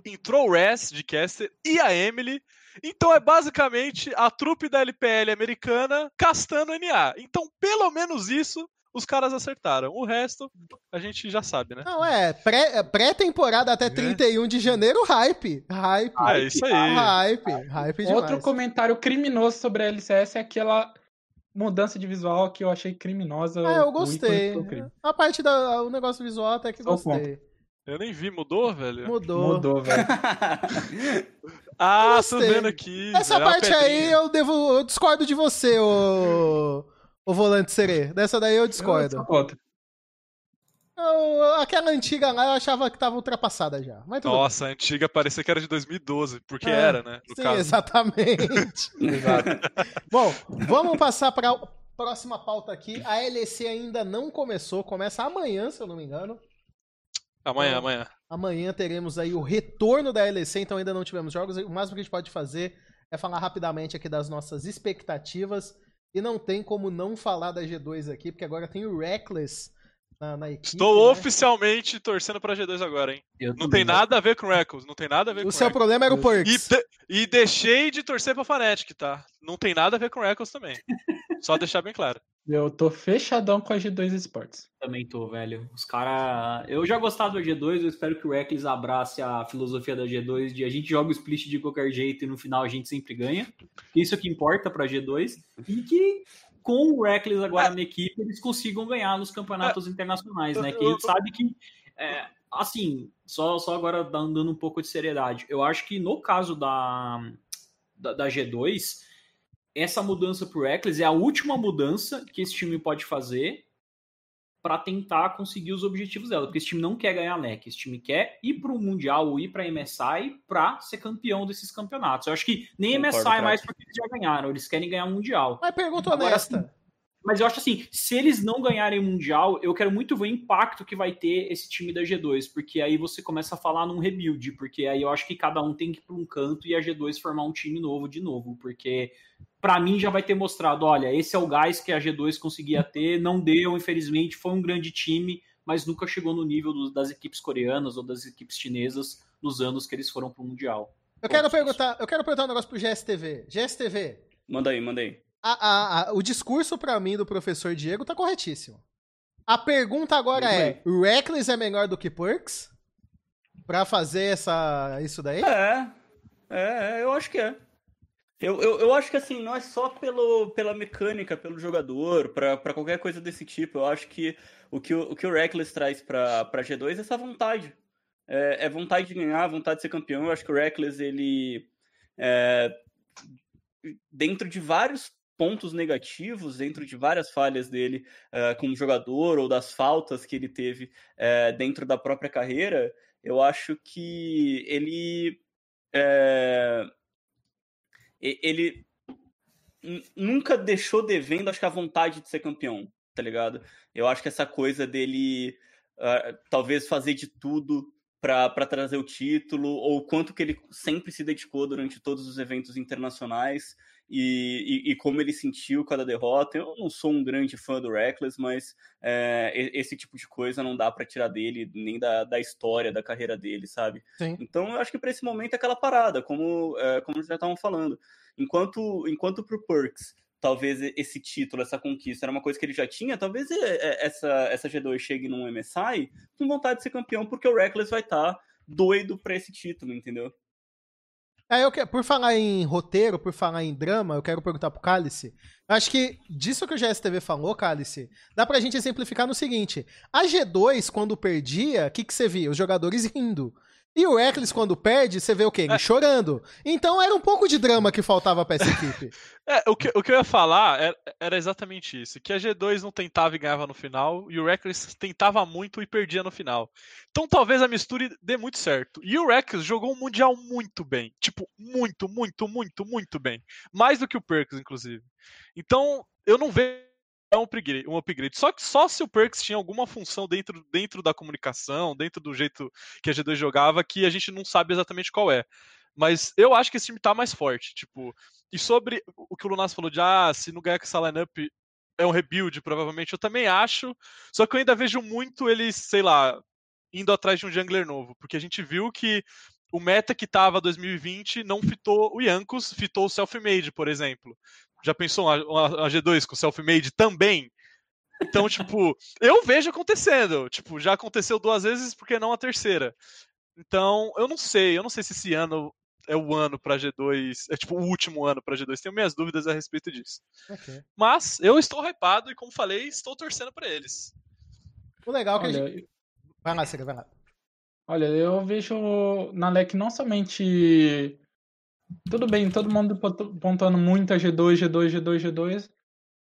entrou o Res de caster e a Emily. Então é basicamente a trupe da LPL americana castando NA. Então, pelo menos isso, os caras acertaram. O resto, a gente já sabe, né? Não, é, pré- é pré-temporada até 31 de janeiro, hype. Hype. É isso aí. Hype. Hype demais. Outro comentário criminoso sobre a LCS é aquela mudança de visual que eu achei criminosa. Ah, eu o gostei. A parte do negócio visual até que Só gostei. Eu nem vi, mudou, velho? Mudou. Mudou, velho. Ah, tô vendo aqui. Essa velho, é parte aí eu devo. Eu discordo de você, ô. O volante serê. Dessa daí eu discordo. Eu sou contra. Eu- aquela antiga lá eu achava que tava ultrapassada já. Mas tudo Nossa, a antiga parecia que era de 2012, porque É, era, né? No Sim, caso. exatamente. Bom, vamos passar para a próxima pauta aqui. A LEC ainda não começou, começa amanhã, se eu não me engano. Amanhã, Então, amanhã. Amanhã teremos aí o retorno da LEC, então ainda não tivemos jogos. O máximo que a gente pode fazer é falar rapidamente aqui das nossas expectativas. E não tem como não falar da G2 aqui, porque agora tem o Reckless na, na equipe. Estou né? oficialmente torcendo pra G2 agora, hein? Eu Não tem nada a ver com o Records, não tem nada a ver com O o seu Records. problema era o Eu- E, Perks. de- e deixei de torcer pra Fnatic, tá? Não tem nada a ver com o Records também. Só deixar bem claro. Eu tô fechadão com a G2 Esportes. Também tô, velho. Os caras. Eu já gostava do G2, eu espero que o Reckless abrace a filosofia da G2 de a gente joga o split de qualquer jeito e no final a gente sempre ganha. Isso é o que importa pra G2. E que com o Reckless agora na equipe eles consigam ganhar nos campeonatos internacionais, né? Que a gente sabe que. é, assim, só, só agora dando um pouco de seriedade. Eu acho que no caso da, da, da G2, essa mudança pro Reckless é a última mudança que esse time pode fazer para tentar conseguir os objetivos dela, porque esse time não quer ganhar LEC, esse time quer ir para o Mundial ou ir para a MSI para ser campeão desses campeonatos. Eu acho que nem Concordo, MSI craque. mais porque eles já ganharam, eles querem ganhar Mundial. Mas pergunta Agora, honesta. Mas eu acho assim, se eles não ganharem o Mundial, eu quero muito ver o impacto que vai ter esse time da G2, porque aí você começa a falar num rebuild, porque aí eu acho que cada um tem que ir para um canto e a G2 formar um time novo de novo, porque para mim já vai ter mostrado, olha, esse é o gás que a G2 conseguia ter, não deu, infelizmente, foi um grande time, mas nunca chegou no nível do- das equipes coreanas ou das equipes chinesas nos anos que eles foram pro Mundial. Eu quero perguntar, eu quero perguntar um negócio pro GSTV. GSTV, Manda aí, manda aí. a- a- a- o discurso pra mim do professor Diego tá corretíssimo. A pergunta agora é: Reckless é melhor do que Perks? Pra fazer essa, isso daí? É, é, eu acho que é. Eu, eu, eu acho que assim, não é só pelo, pela mecânica, pelo jogador, pra qualquer coisa desse tipo. Eu acho que o que o, o, que o Reckless traz pra G2 é essa vontade. É, é vontade de ganhar, vontade de ser campeão. Eu acho que o Reckless, ele. é, dentro de vários pontos negativos, dentro de várias falhas dele é, como jogador ou das faltas que ele teve é, dentro da própria carreira, eu acho que ele é, ele nunca deixou devendo, acho que a vontade de ser campeão, tá ligado? Eu acho que essa coisa dele ah, talvez fazer de tudo pra trazer o título, ou quanto que ele sempre se dedicou durante todos os eventos internacionais e, e, e como ele sentiu cada derrota. Eu não sou um grande fã do Reckless, mas é, esse tipo de coisa não dá pra tirar dele, nem da, da história, da carreira dele, sabe? Sim. Então eu acho que para esse momento é aquela parada, como, é, como já estavam falando. Enquanto, enquanto pro Perks, talvez esse título, essa conquista era uma coisa que ele já tinha, talvez é, é, essa, essa G2 chegue num MSI com vontade de ser campeão, porque o Reckless vai estar doido pra esse título, entendeu? É, eu que- por falar em roteiro, por falar em drama, eu quero perguntar pro Cálice. Acho que disso que o GSTV falou, Cálice, dá pra gente exemplificar no seguinte: a G2, quando perdia, o que, que você via? Os jogadores rindo. E o Reckless, quando perde, você vê o quê? Ele chorando. Então era um pouco de drama que faltava pra essa equipe. É, o que, o que eu ia falar era, era exatamente isso: que a G2 não tentava e ganhava no final, e o Reckless tentava muito e perdia no final. Então talvez a mistura dê muito certo. E o Reckless jogou um Mundial muito bem. Tipo, muito, muito, muito, muito bem. Mais do que o Perks, inclusive. Então, eu não vejo um upgrade, um upgrade. Só que só se o Perks tinha alguma função dentro, dentro da comunicação, dentro do jeito que a G2 jogava, que a gente não sabe exatamente qual é. Mas eu acho que esse time tá mais forte. Tipo, e sobre o que o Lunas falou de ah, se não ganhar com essa lineup é um rebuild, provavelmente, eu também acho. Só que eu ainda vejo muito eles, sei lá, indo atrás de um jungler novo. Porque a gente viu que o meta que tava 2020 não fitou o Yankos, fitou o Self-Made, por exemplo. Já pensou a, a- a G2 com Self-Made também? Então, tipo, eu vejo acontecendo. Tipo, já aconteceu duas vezes, por que não a terceira? Então, eu não sei. Eu não sei se esse ano é o ano pra G2. É tipo o último ano pra G2. Tenho minhas dúvidas a respeito disso. Ok. Mas eu estou hypado e, como falei, estou torcendo pra eles. O legal é que a gente. Olha, Vai lá, Cira, vai lá. Olha, eu vejo na LEC não somente. Tudo bem, todo mundo pontu- pontuando muito a G2, G2, G2, G2.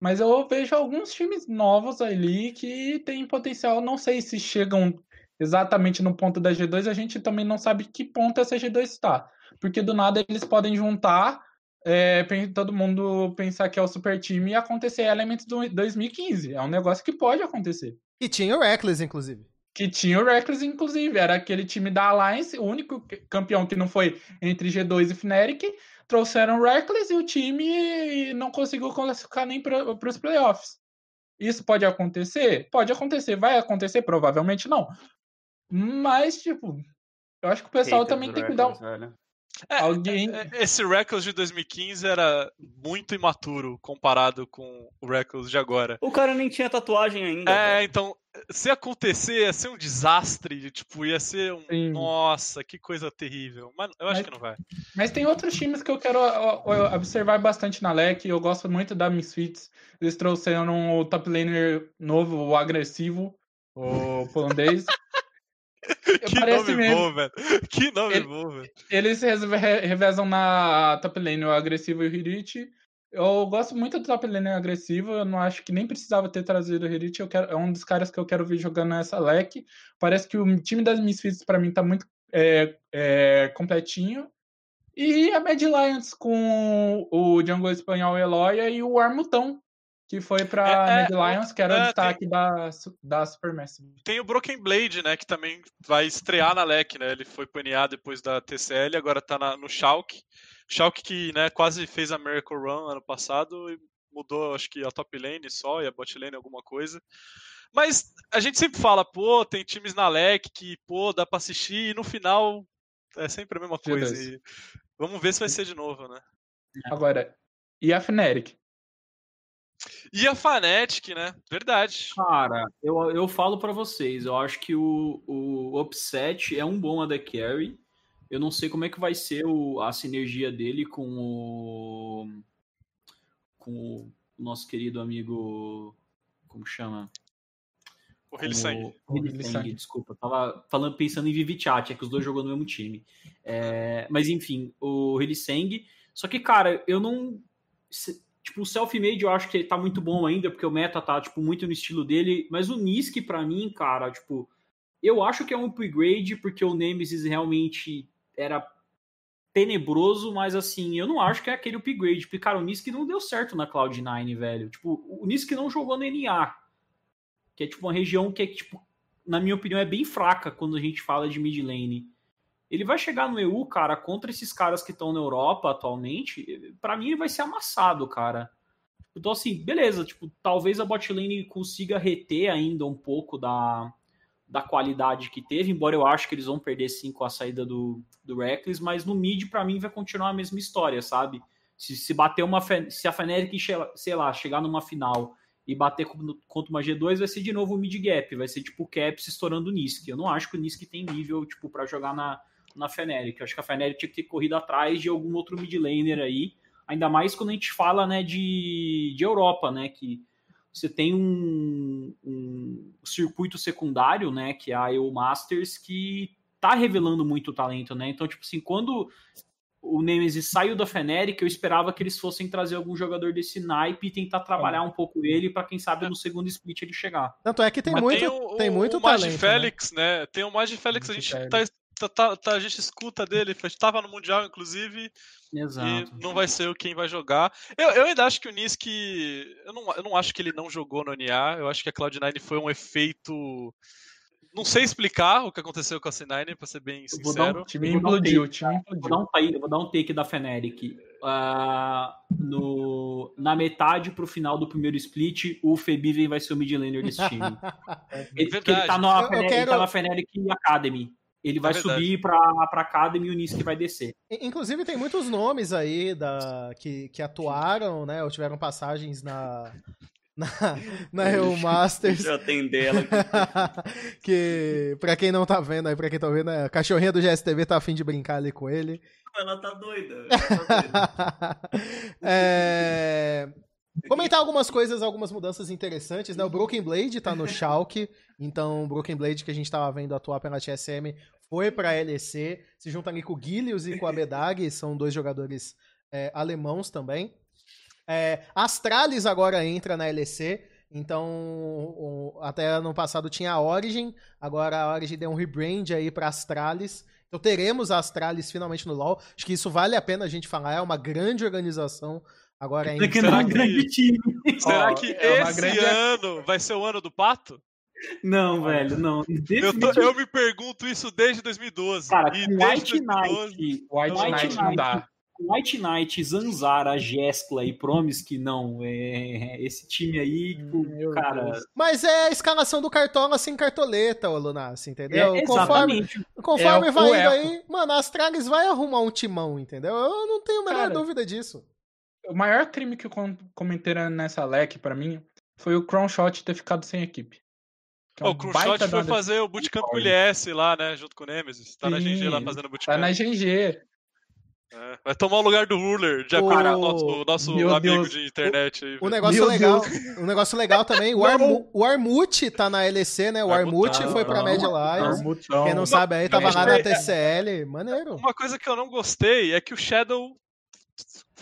Mas eu vejo alguns times novos ali que têm potencial. Não sei se chegam exatamente no ponto da G2, a gente também não sabe que ponto essa G2 está. Porque do nada eles podem juntar, é, todo mundo pensar que é o super time e acontecer Elements do 2015. É um negócio que pode acontecer E tinha o Reckless, inclusive. Que tinha o Reckless, inclusive. Era aquele time da Alliance, o único campeão que não foi entre G2 e Fnatic. Trouxeram o Reckless e o time não conseguiu classificar nem para os playoffs. Isso pode acontecer? Pode acontecer. Vai acontecer? Provavelmente não. Mas, tipo, eu acho que o pessoal Hater também tem que dar um. Velho. É, Alguém. é, Esse Records de 2015 era muito imaturo comparado com o Records de agora. O cara nem tinha tatuagem ainda. É, velho. então, se acontecer, ia ser um desastre. Tipo, ia ser um. Sim. Nossa, que coisa terrível. Mas eu acho Mas- que não vai. Mas tem outros times que eu quero observar bastante na LEC. Eu gosto muito da Misfits. Eles trouxeram o top laner novo, o agressivo, o polandês. Que Parece nome mesmo. bom, velho. Que nome Ele- bom, velho. Eles re- re- revezam na top lane o agressivo e o Hirit. Eu gosto muito do top lane agressivo. Eu não acho que nem precisava ter trazido o Hirit. Eu quero, é um dos caras que eu quero ver jogando nessa LEC. Parece que o time das Misfits, pra mim, tá muito é, é, completinho. E a Mad Lions com o Jungle Espanhol Eloia e o Armutão, que foi pra É, é, Mad Lions, que era é, o destaque da, da Supermassive. Tem o Broken Blade, né? Que também vai estrear na LEC, né? Ele foi NA depois da TCL, agora tá na- no Schalke. Schalke que né, quase fez a Miracle Run ano passado e mudou, acho que a top lane só e a bot lane alguma coisa. Mas a gente sempre fala, pô, tem times na LEC que, pô, dá pra assistir e no final é sempre a mesma coisa. E vamos ver se vai ser de novo, né? Agora, e a Fnatic? E a Fnatic, né? Verdade. Cara, eu, eu falo pra vocês, eu acho que o, o Upset é um bom AD Carry. Eu não sei como é que vai ser o, a sinergia dele com o. com o nosso querido amigo. Como chama? O Hillsang. O. Hillsang, desculpa. Tava falando, pensando em Vivichat, é que os dois jogam no mesmo time. É, mas enfim, o Hillsang. Só que, cara, eu não. se- Tipo, o self-made eu acho que ele tá muito bom ainda, porque o meta tá, tipo, muito no estilo dele. Mas o Nisk, pra mim, cara, tipo, eu acho que é um upgrade, porque o Nemesis realmente era tenebroso, mas assim, eu não acho que é aquele upgrade. Porque, cara, o Nisk não deu certo na Cloud9, velho. Tipo, o Nisk não jogou no NA. Que é tipo uma região que é, tipo, na minha opinião, é bem fraca quando a gente fala de mid lane. Ele vai chegar no EU, cara, contra esses caras que estão na Europa atualmente, pra mim ele vai ser amassado, cara. Então, assim, beleza, tipo, talvez a bot lane consiga reter ainda um pouco da, da qualidade que teve, embora eu acho que eles vão perder sim com a saída do, do Reckless, mas no mid, pra mim, vai continuar a mesma história, sabe? Se, se bater uma. Se a che- sei lá, chegar numa final e bater contra uma G2, vai ser de novo o mid gap, vai ser tipo o Caps estourando o Nisk. Eu não acho que o Nisk tem nível, tipo, pra jogar na, na Fnatic. Eu acho que a Fnatic tinha que ter corrido atrás de algum outro mid laner aí, ainda mais quando a gente fala, né, de, de Europa, né, que você tem um, um circuito secundário, né, que é a EU Masters, que tá revelando muito talento, né, então, tipo assim, quando o Nemesis saiu da Fnatic, eu esperava que eles fossem trazer algum jogador desse naipe e tentar trabalhar um pouco ele para quem sabe no segundo split ele chegar. Tanto é que tem Mas muito, tem o, tem o- muito o talento. né? Félix, né? Tem o Magi Félix, a gente tá, tá- tá- tá- a gente escuta dele, estava no Mundial, inclusive, Exato. e não vai ser o quem vai jogar. Eu, eu ainda acho que o Nisk. Eu não, eu não acho que ele não jogou no NA, eu acho que a Cloud9 foi um efeito. Não sei explicar o que aconteceu com a C9, pra ser bem Eu vou um- sincero. O time Eu vou dar um implodiu, time Vou implodiu. dar um, take- vou dar um take da Fnatic. Ah, no, na metade pro final do primeiro split, o Febiven vai ser o mid laner desse time. Ele, porque ele, tá na, Eu- eu quero- ele tá na Fnatic Academy. Ele vai verdade. subir pra, pra Academy e o Nisk vai descer. Inclusive, tem muitos nomes aí da, que, que atuaram, né? Ou tiveram passagens na. Na, na Real Masters. Deixa eu atender ela aqui. que, pra quem não tá vendo aí, pra quem tá vendo, a cachorrinha do GSTV tá afim de brincar ali com ele. Ela tá doida. Ela tá doida. É, Comentar algumas coisas, algumas mudanças interessantes, né? O Broken Blade tá no Schalke, então o Broken Blade que a gente tava vendo atuar pela TSM foi pra LEC, se junta ali com o Gilius e com a Bedag, são dois jogadores é, alemãos também. É, Astralis agora entra na LEC, então o- até ano passado tinha a Origin, agora a Origin deu um rebrand aí pra Astralis. Então teremos a Astralis finalmente no LoL. Acho que isso vale a pena a gente falar, é uma grande organização. Agora é em... que Será não é um que- grande time. Será que é esse grande- ano vai ser o ano do pato? Não, velho, não. Eu, tô- eu me pergunto isso desde 2012. Cara, e White 2012 White Knight. White Knight não dá. White Knight, Zanzara, Geskla e Promise que não. É, esse time aí, tipo, Meu cara. Deus. Mas é a escalação do Cartola sem cartoleta, ô Lunassi, entendeu? É, conforme exatamente. conforme É vai indo eco. aí, mano, a Astralis vai arrumar um timão, entendeu? Eu não tenho a menor Cara, dúvida disso. O maior crime que eu com- comentei nessa leque, pra mim, foi o Crownshot ter ficado sem equipe. É um o de foi fazer o bootcamp o. LS lá, né? Junto com o Nemesis. Tá na GG lá Sim, fazendo Tá bootcamp. na GG. É, Vai tomar o lugar do Ruler, de O- acordo com o nosso, nosso Meu amigo Deus. de internet aí. O velho. negócio Meu legal, Deus. um negócio legal também, o. Armu, o Armute tá na LEC, né? O Armute, foi pra Mad Lions. Quem não sabe aí, tava lá na TCL, maneiro. Uma coisa que eu não gostei é que o Shadow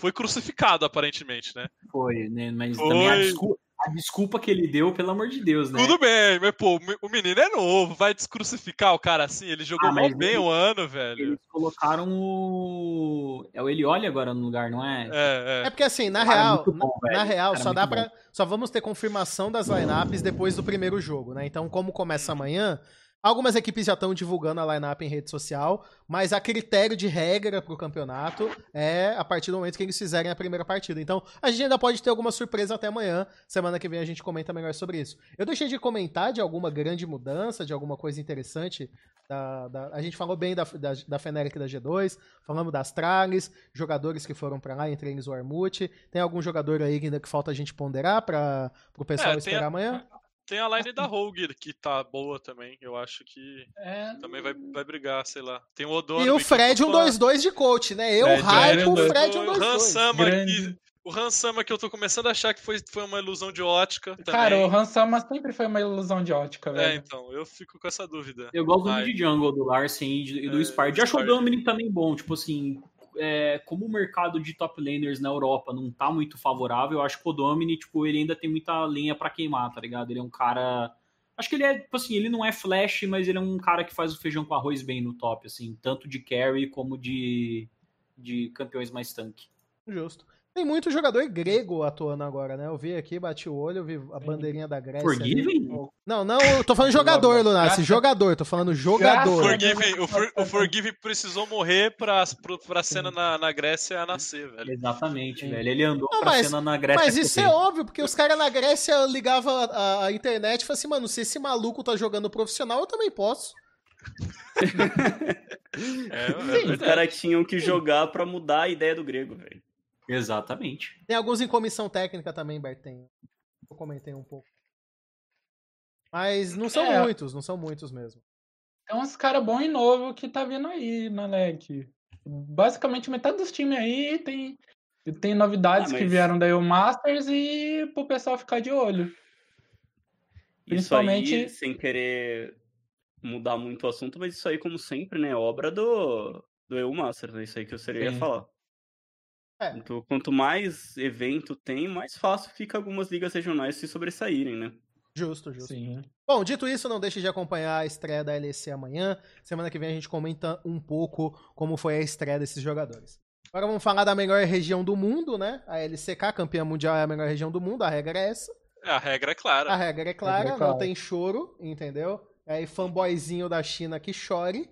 foi crucificado, aparentemente, né? Foi, né? Mas Foi. também a desculpa, a desculpa que ele deu, pelo amor de Deus, né? Tudo bem, mas pô, o menino é novo, vai descrucificar o cara assim? Ele jogou Ah, mas bem o ano, velho. Eles colocaram o. É o Elioli agora no lugar, não é? É, É é. porque assim, na Cara, real, muito bom, na, na real, Cara, só muito dá bom. para só vamos ter confirmação das lineups depois do primeiro jogo, né? Então, como começa amanhã, algumas equipes já estão divulgando a lineup em rede social, mas a critério de regra pro campeonato é a partir do momento que eles fizerem a primeira partida. Então, a gente ainda pode ter alguma surpresa até amanhã. Semana que vem a gente comenta melhor sobre isso. Eu deixei de comentar de alguma grande mudança, de alguma coisa interessante. Da, da- a gente falou bem da, da, da Feneric da G2, falamos das Trales, jogadores que foram pra lá, entre eles o Armute. Tem algum jogador aí ainda que falta a gente ponderar para o pessoal É, esperar a- amanhã? Tem a line da Rogue que tá boa também. Eu acho que É, também vai, vai brigar, sei lá. Tem o Odono. E o Fred um 2-2 de coach, né? Eu Fred, hype o Fred, um O 2-2. Hansama grande. aqui. O Hansama que eu tô começando a achar que foi, foi uma ilusão de ótica. Cara, também. o Hansama sempre foi uma ilusão de ótica, É, velho. então, eu fico com essa dúvida. Eu gosto Ai. muito de Jungle, do Larsen e e do É, Spard. Já acho o. Dominic também bom. Tipo assim, é, como o mercado de top laners na Europa não tá muito favorável, eu acho que o Dominic, tipo, ele ainda tem muita lenha pra queimar, tá ligado? Ele é um cara. Acho que ele é, tipo assim, ele não é flash, mas ele é um cara que faz o feijão com arroz bem no top, assim, tanto de carry como de, de campeões mais tanque. Justo. Tem muito jogador grego atuando agora, né? Eu vi aqui, bati o olho, eu vi a bandeirinha da Grécia. ali. Forgiven? Não, não, eu tô falando jogador, Lunassi. Jogador, tô falando jogador. Forgive, o, For, o Forgive precisou morrer pra, pro- pra cena na, na Grécia nascer, velho. Exatamente, Sim. velho. Ele andou Não, pra mas- cena na Grécia. Mas isso é óbvio, porque os caras na Grécia ligavam a, a internet e falavam assim, mano, se esse maluco tá jogando profissional, eu também posso. É, é Os caras tinham que jogar pra mudar a ideia do grego, velho. Exatamente. Tem alguns em comissão técnica também, Bertem. Eu comentei um pouco. Mas não são É. muitos, não são muitos mesmo. Tem uns caras bons e novos que tá vindo aí na LEC. Basicamente, metade dos times aí tem, tem novidades Ah, que mas- vieram daí o Masters e pro pessoal ficar de olho. Isso aí, Principalmente- sem querer mudar muito o assunto, mas isso aí, como sempre, né, é obra do, do EU Masters, é isso aí que eu seria Sim. falar. É. Então, quanto mais evento tem, mais fácil fica algumas ligas regionais se sobressaírem, né? Justo, justo. Sim. Bom, dito isso, não deixe de acompanhar a estreia da LEC amanhã. Semana que vem a gente comenta um pouco como foi a estreia desses jogadores. Agora vamos falar da melhor região do mundo, né? A LCK, campeã mundial, é a melhor região do mundo. A regra é essa. A regra é clara. A regra é clara, Regra é clara. não tem choro, entendeu? É aí, fanboyzinho da China que chore.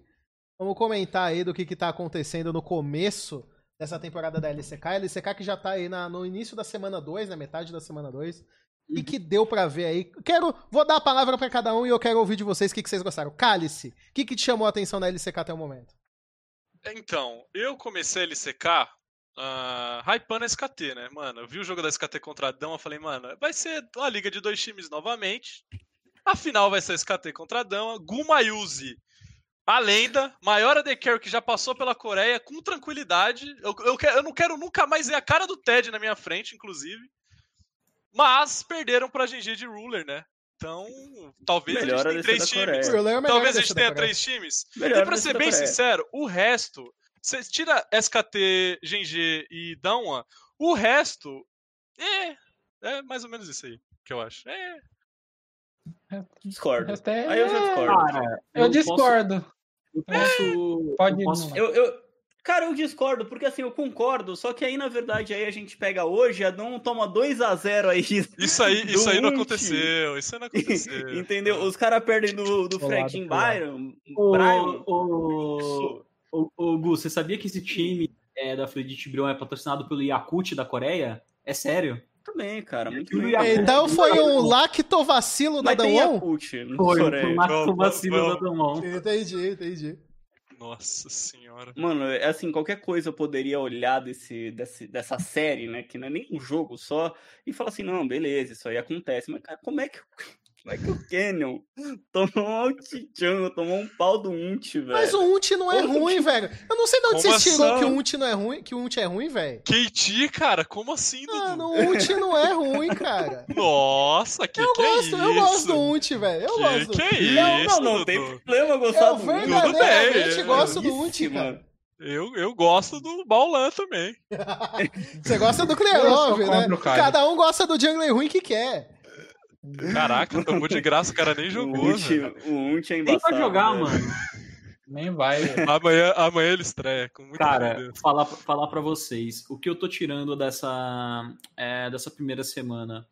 Vamos comentar aí do que, que tá acontecendo no começo dessa temporada da LCK. A LCK que já tá aí na- no início da semana 2, na metade da semana 2. E que deu pra ver aí. Quero, vou dar a palavra pra cada um e eu quero ouvir de vocês o que, que vocês gostaram. Cálice, o que, que te chamou a atenção na LCK até o momento? Então, eu comecei a LCK uh, hypando a SKT, né, mano? Eu vi o jogo da SKT contra a Dama, eu falei, mano, vai ser uma liga de dois times novamente. A final vai ser SKT contra a Dama. Gumayuzi, a lenda, maior AD Carry que já passou pela Coreia, com tranquilidade. Eu, eu, eu não quero nunca mais ver a cara do Ted na minha frente, inclusive. Mas perderam pra GG de Ruler, né? Então, talvez Melhor a gente tenha três times. É Talvez a gente tenha três times. Melhor E pra ser bem sincero, o resto, você tira SKT, Genji e Dawn, o resto é, é mais ou menos isso aí que eu acho. É, Discordo. resto é- Aí eu já discordo. Cara, Eu posso- discordo. Eu posso. Pode eu posso-. Eu, eu- cara, eu discordo, porque assim, eu concordo, só que aí, na verdade, aí a gente pega hoje, a Dom toma 2x0 aí. isso aí, isso aí não aconteceu. Isso aí não aconteceu. Entendeu? Os caras perdem do, do colado. Byron. Ô, Brian. ô, ô, ô, Gu, você sabia que esse time é da Afrodite Brion é patrocinado pelo Yakut da Coreia? É sério? Também, cara, muito bem. ia- Então foi um lactovacilo da Damon? Foi, foi uma Vamos, vacilo da. Damon. Entendi, entendi. Nossa senhora. Mano, é assim, qualquer coisa eu poderia olhar desse, desse, dessa série, né? Que não é nem um jogo só, e falar assim, não, beleza, isso aí acontece. Mas, cara, como é que, como é que o Canyon tomou um altichão, tomou um pau do Unt, velho? Mas o Unt não é ruim, velho. Eu não sei de onde Como vocês tirou assim? que o Unt não é ruim, que o Unt é ruim, velho. KT, cara, como assim, Dudu? Mano, o Unt não é ruim, cara. Nossa, que Eu que gosto, é isso? eu gosto do Unt, velho. Eu Que gosto. que é Não, isso, não, não tem problema gostar Eu do Unt. verdadeiramente bem, gosto do Unt, cara. mano. Eu, eu gosto do Baulan também. Você gosta do Eu Clearov, só né? Cada um gosta do jungler ruim que quer. Caraca, tomou de graça, o cara nem O jogou, Unt, o Unt é Nem embaçado. pra jogar, velho. mano. Nem vai. Amanhã, amanhã ele estreia, com em Cara, falar, falar pra vocês, o que eu tô tirando dessa, é, dessa primeira semana?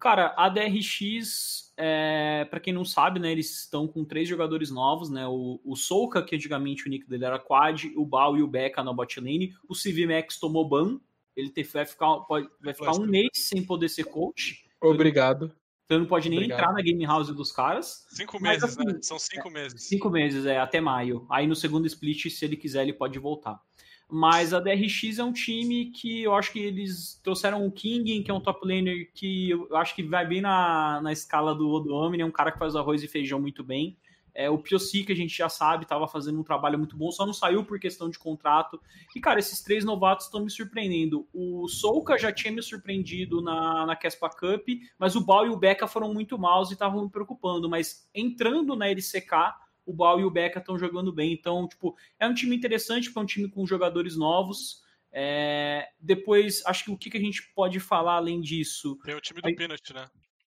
Cara, a DRX, é, para quem não sabe, né, eles estão com três jogadores novos, né, o, o Souka, que antigamente o nick dele era Quad, o Bal e o Becca na bot lane, o CV Max tomou ban, ele te- vai ficar, pode, vai ficar um mês sem poder ser coach, Obrigado. Então ele não pode nem Obrigado. entrar na game house dos caras. Cinco Mas, meses, né? assim, São cinco meses. Cinco meses, é, até maio. Aí no segundo split, se ele quiser, ele pode voltar. Mas a DRX é um time que eu acho que eles trouxeram o King, que é um top laner que eu acho que vai bem na, na escala do Odomini, é um cara que faz arroz e feijão muito bem. É, o Piossi, que a gente já sabe, estava fazendo um trabalho muito bom, só não saiu por questão de contrato. E, cara, esses três novatos estão me surpreendendo. O Souka já tinha me surpreendido na, na Kespa Cup, mas o Bal e o Becca foram muito maus e estavam me preocupando. Mas entrando na LCK, o Bal e o Becca estão jogando bem. Então, tipo, é um time interessante, é um time com jogadores novos. É, Depois, acho que o que, que a gente pode falar além disso? Tem o time do Aí- né?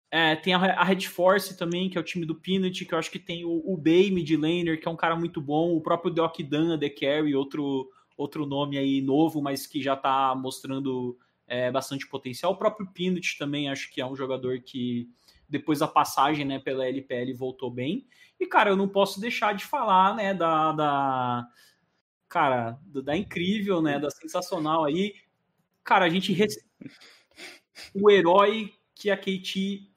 É, tem a, a Red Force também, que é o time do Peanut, que eu acho que tem o, o Bay mid laner, que é um cara muito bom, o próprio Doc Dan, The Carry, outro, outro nome aí novo, mas que já tá mostrando é, bastante potencial. O próprio Peanut também acho que é um jogador que depois da passagem né, pela LPL voltou bem. E, cara, eu não posso deixar de falar, né, da. da cara, da, incrível, né, da sensacional aí. Cara, a gente. O herói que a Katie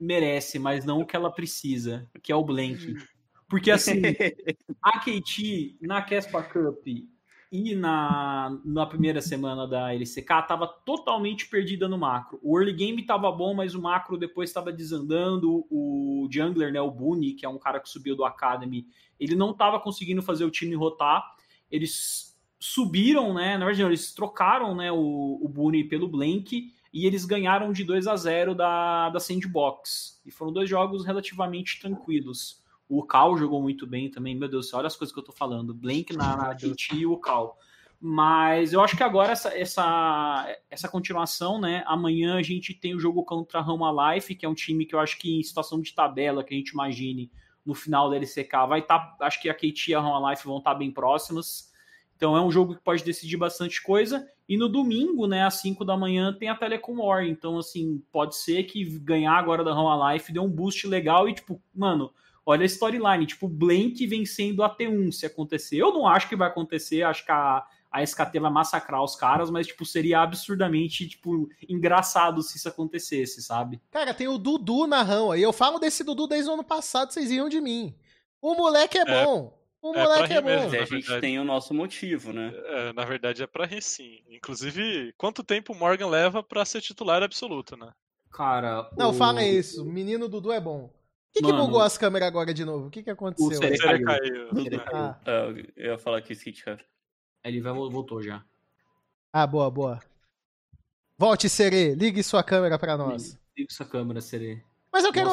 merece, mas não o que ela precisa, que é o Blank. Porque, assim, a Katie na Kespa Cup e na, na primeira semana da LCK tava totalmente perdida no macro. O early game tava bom, mas o macro depois estava desandando. O jungler, né, o Boone, que é um cara que subiu do Academy, ele não tava conseguindo fazer o time rotar. Eles subiram, né, na verdade, não, eles trocaram, né, o, o Boone pelo Blank e eles ganharam de 2 a 0 da, da Sandbox. E foram dois jogos relativamente tranquilos. O Cal jogou muito bem também. Meu Deus do céu, olha as coisas que eu tô falando. Blank na, na e o Cal. Mas eu acho que agora essa, essa, essa continuação, né? Amanhã a gente tem o jogo contra a Rama Life, que é um time que eu acho que em situação de tabela, que a gente imagine no final da LCK, vai estar. Tá, acho que a KT e a Rama Life vão estar tá bem próximas. Então é um jogo que pode decidir bastante coisa. E no domingo, né, às 5 da manhã, tem a Telecom War. Então, assim, pode ser que ganhar agora da Rama Life dê um boost legal e, tipo, mano, olha a storyline, tipo, Blank vencendo a T1 se acontecer. Eu não acho que vai acontecer, acho que a, a SKT vai massacrar os caras, mas, tipo, seria absurdamente, tipo, engraçado se isso acontecesse, sabe? Cara, tem o Dudu na rão aí. Eu falo desse Dudu desde o ano passado, vocês riam de mim. O moleque é, É, bom. O é moleque é rir mesmo, bom. Mas a gente verdade. tem o nosso motivo, né? É, na verdade é pra rir sim. Inclusive, quanto tempo o Morgan leva pra ser titular absoluto, né? Cara. Não, o... fala isso. Menino Dudu é bom. O que, que Mano. bugou as câmeras agora de novo? O que, que aconteceu? O Sere- caiu. caiu. Ele né? caiu. Ah, Ah, eu ia falar que o Skit. Ele vai, voltou já. ah, boa, boa. Volte, Serê. Ligue sua câmera pra nós. Liga essa câmera, Sere. Mas eu quero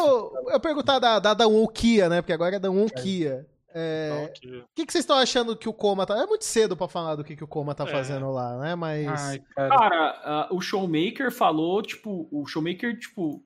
eu perguntar da, da, da um Kia, né? Porque agora é da um Kia. É, Então, que- O que, que vocês estão achando que o Coma tá. É muito cedo pra falar do que, que o Coma tá É. fazendo lá, né? Mas. Ai, cara. Cara, ah, o Showmaker falou, tipo, o Showmaker, tipo,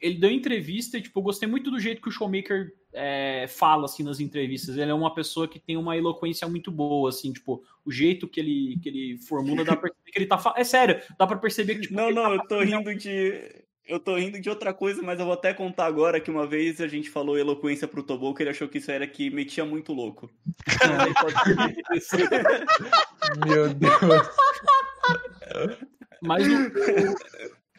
ele deu entrevista e, tipo, eu gostei muito do jeito que o Showmaker é, fala, assim, nas entrevistas. Ele é uma pessoa que tem uma eloquência muito boa, assim, tipo, o jeito que ele, que ele formula, dá pra perceber que ele tá... fa- É sério, dá pra perceber que, tipo, Não, não, tá eu tô rindo de. Eu tô rindo de outra coisa, mas eu vou até contar agora que uma vez a gente falou eloquência pro Tobo, que ele achou que isso era que metia muito louco. Mas aí pode ser isso. Meu Deus. Mas o,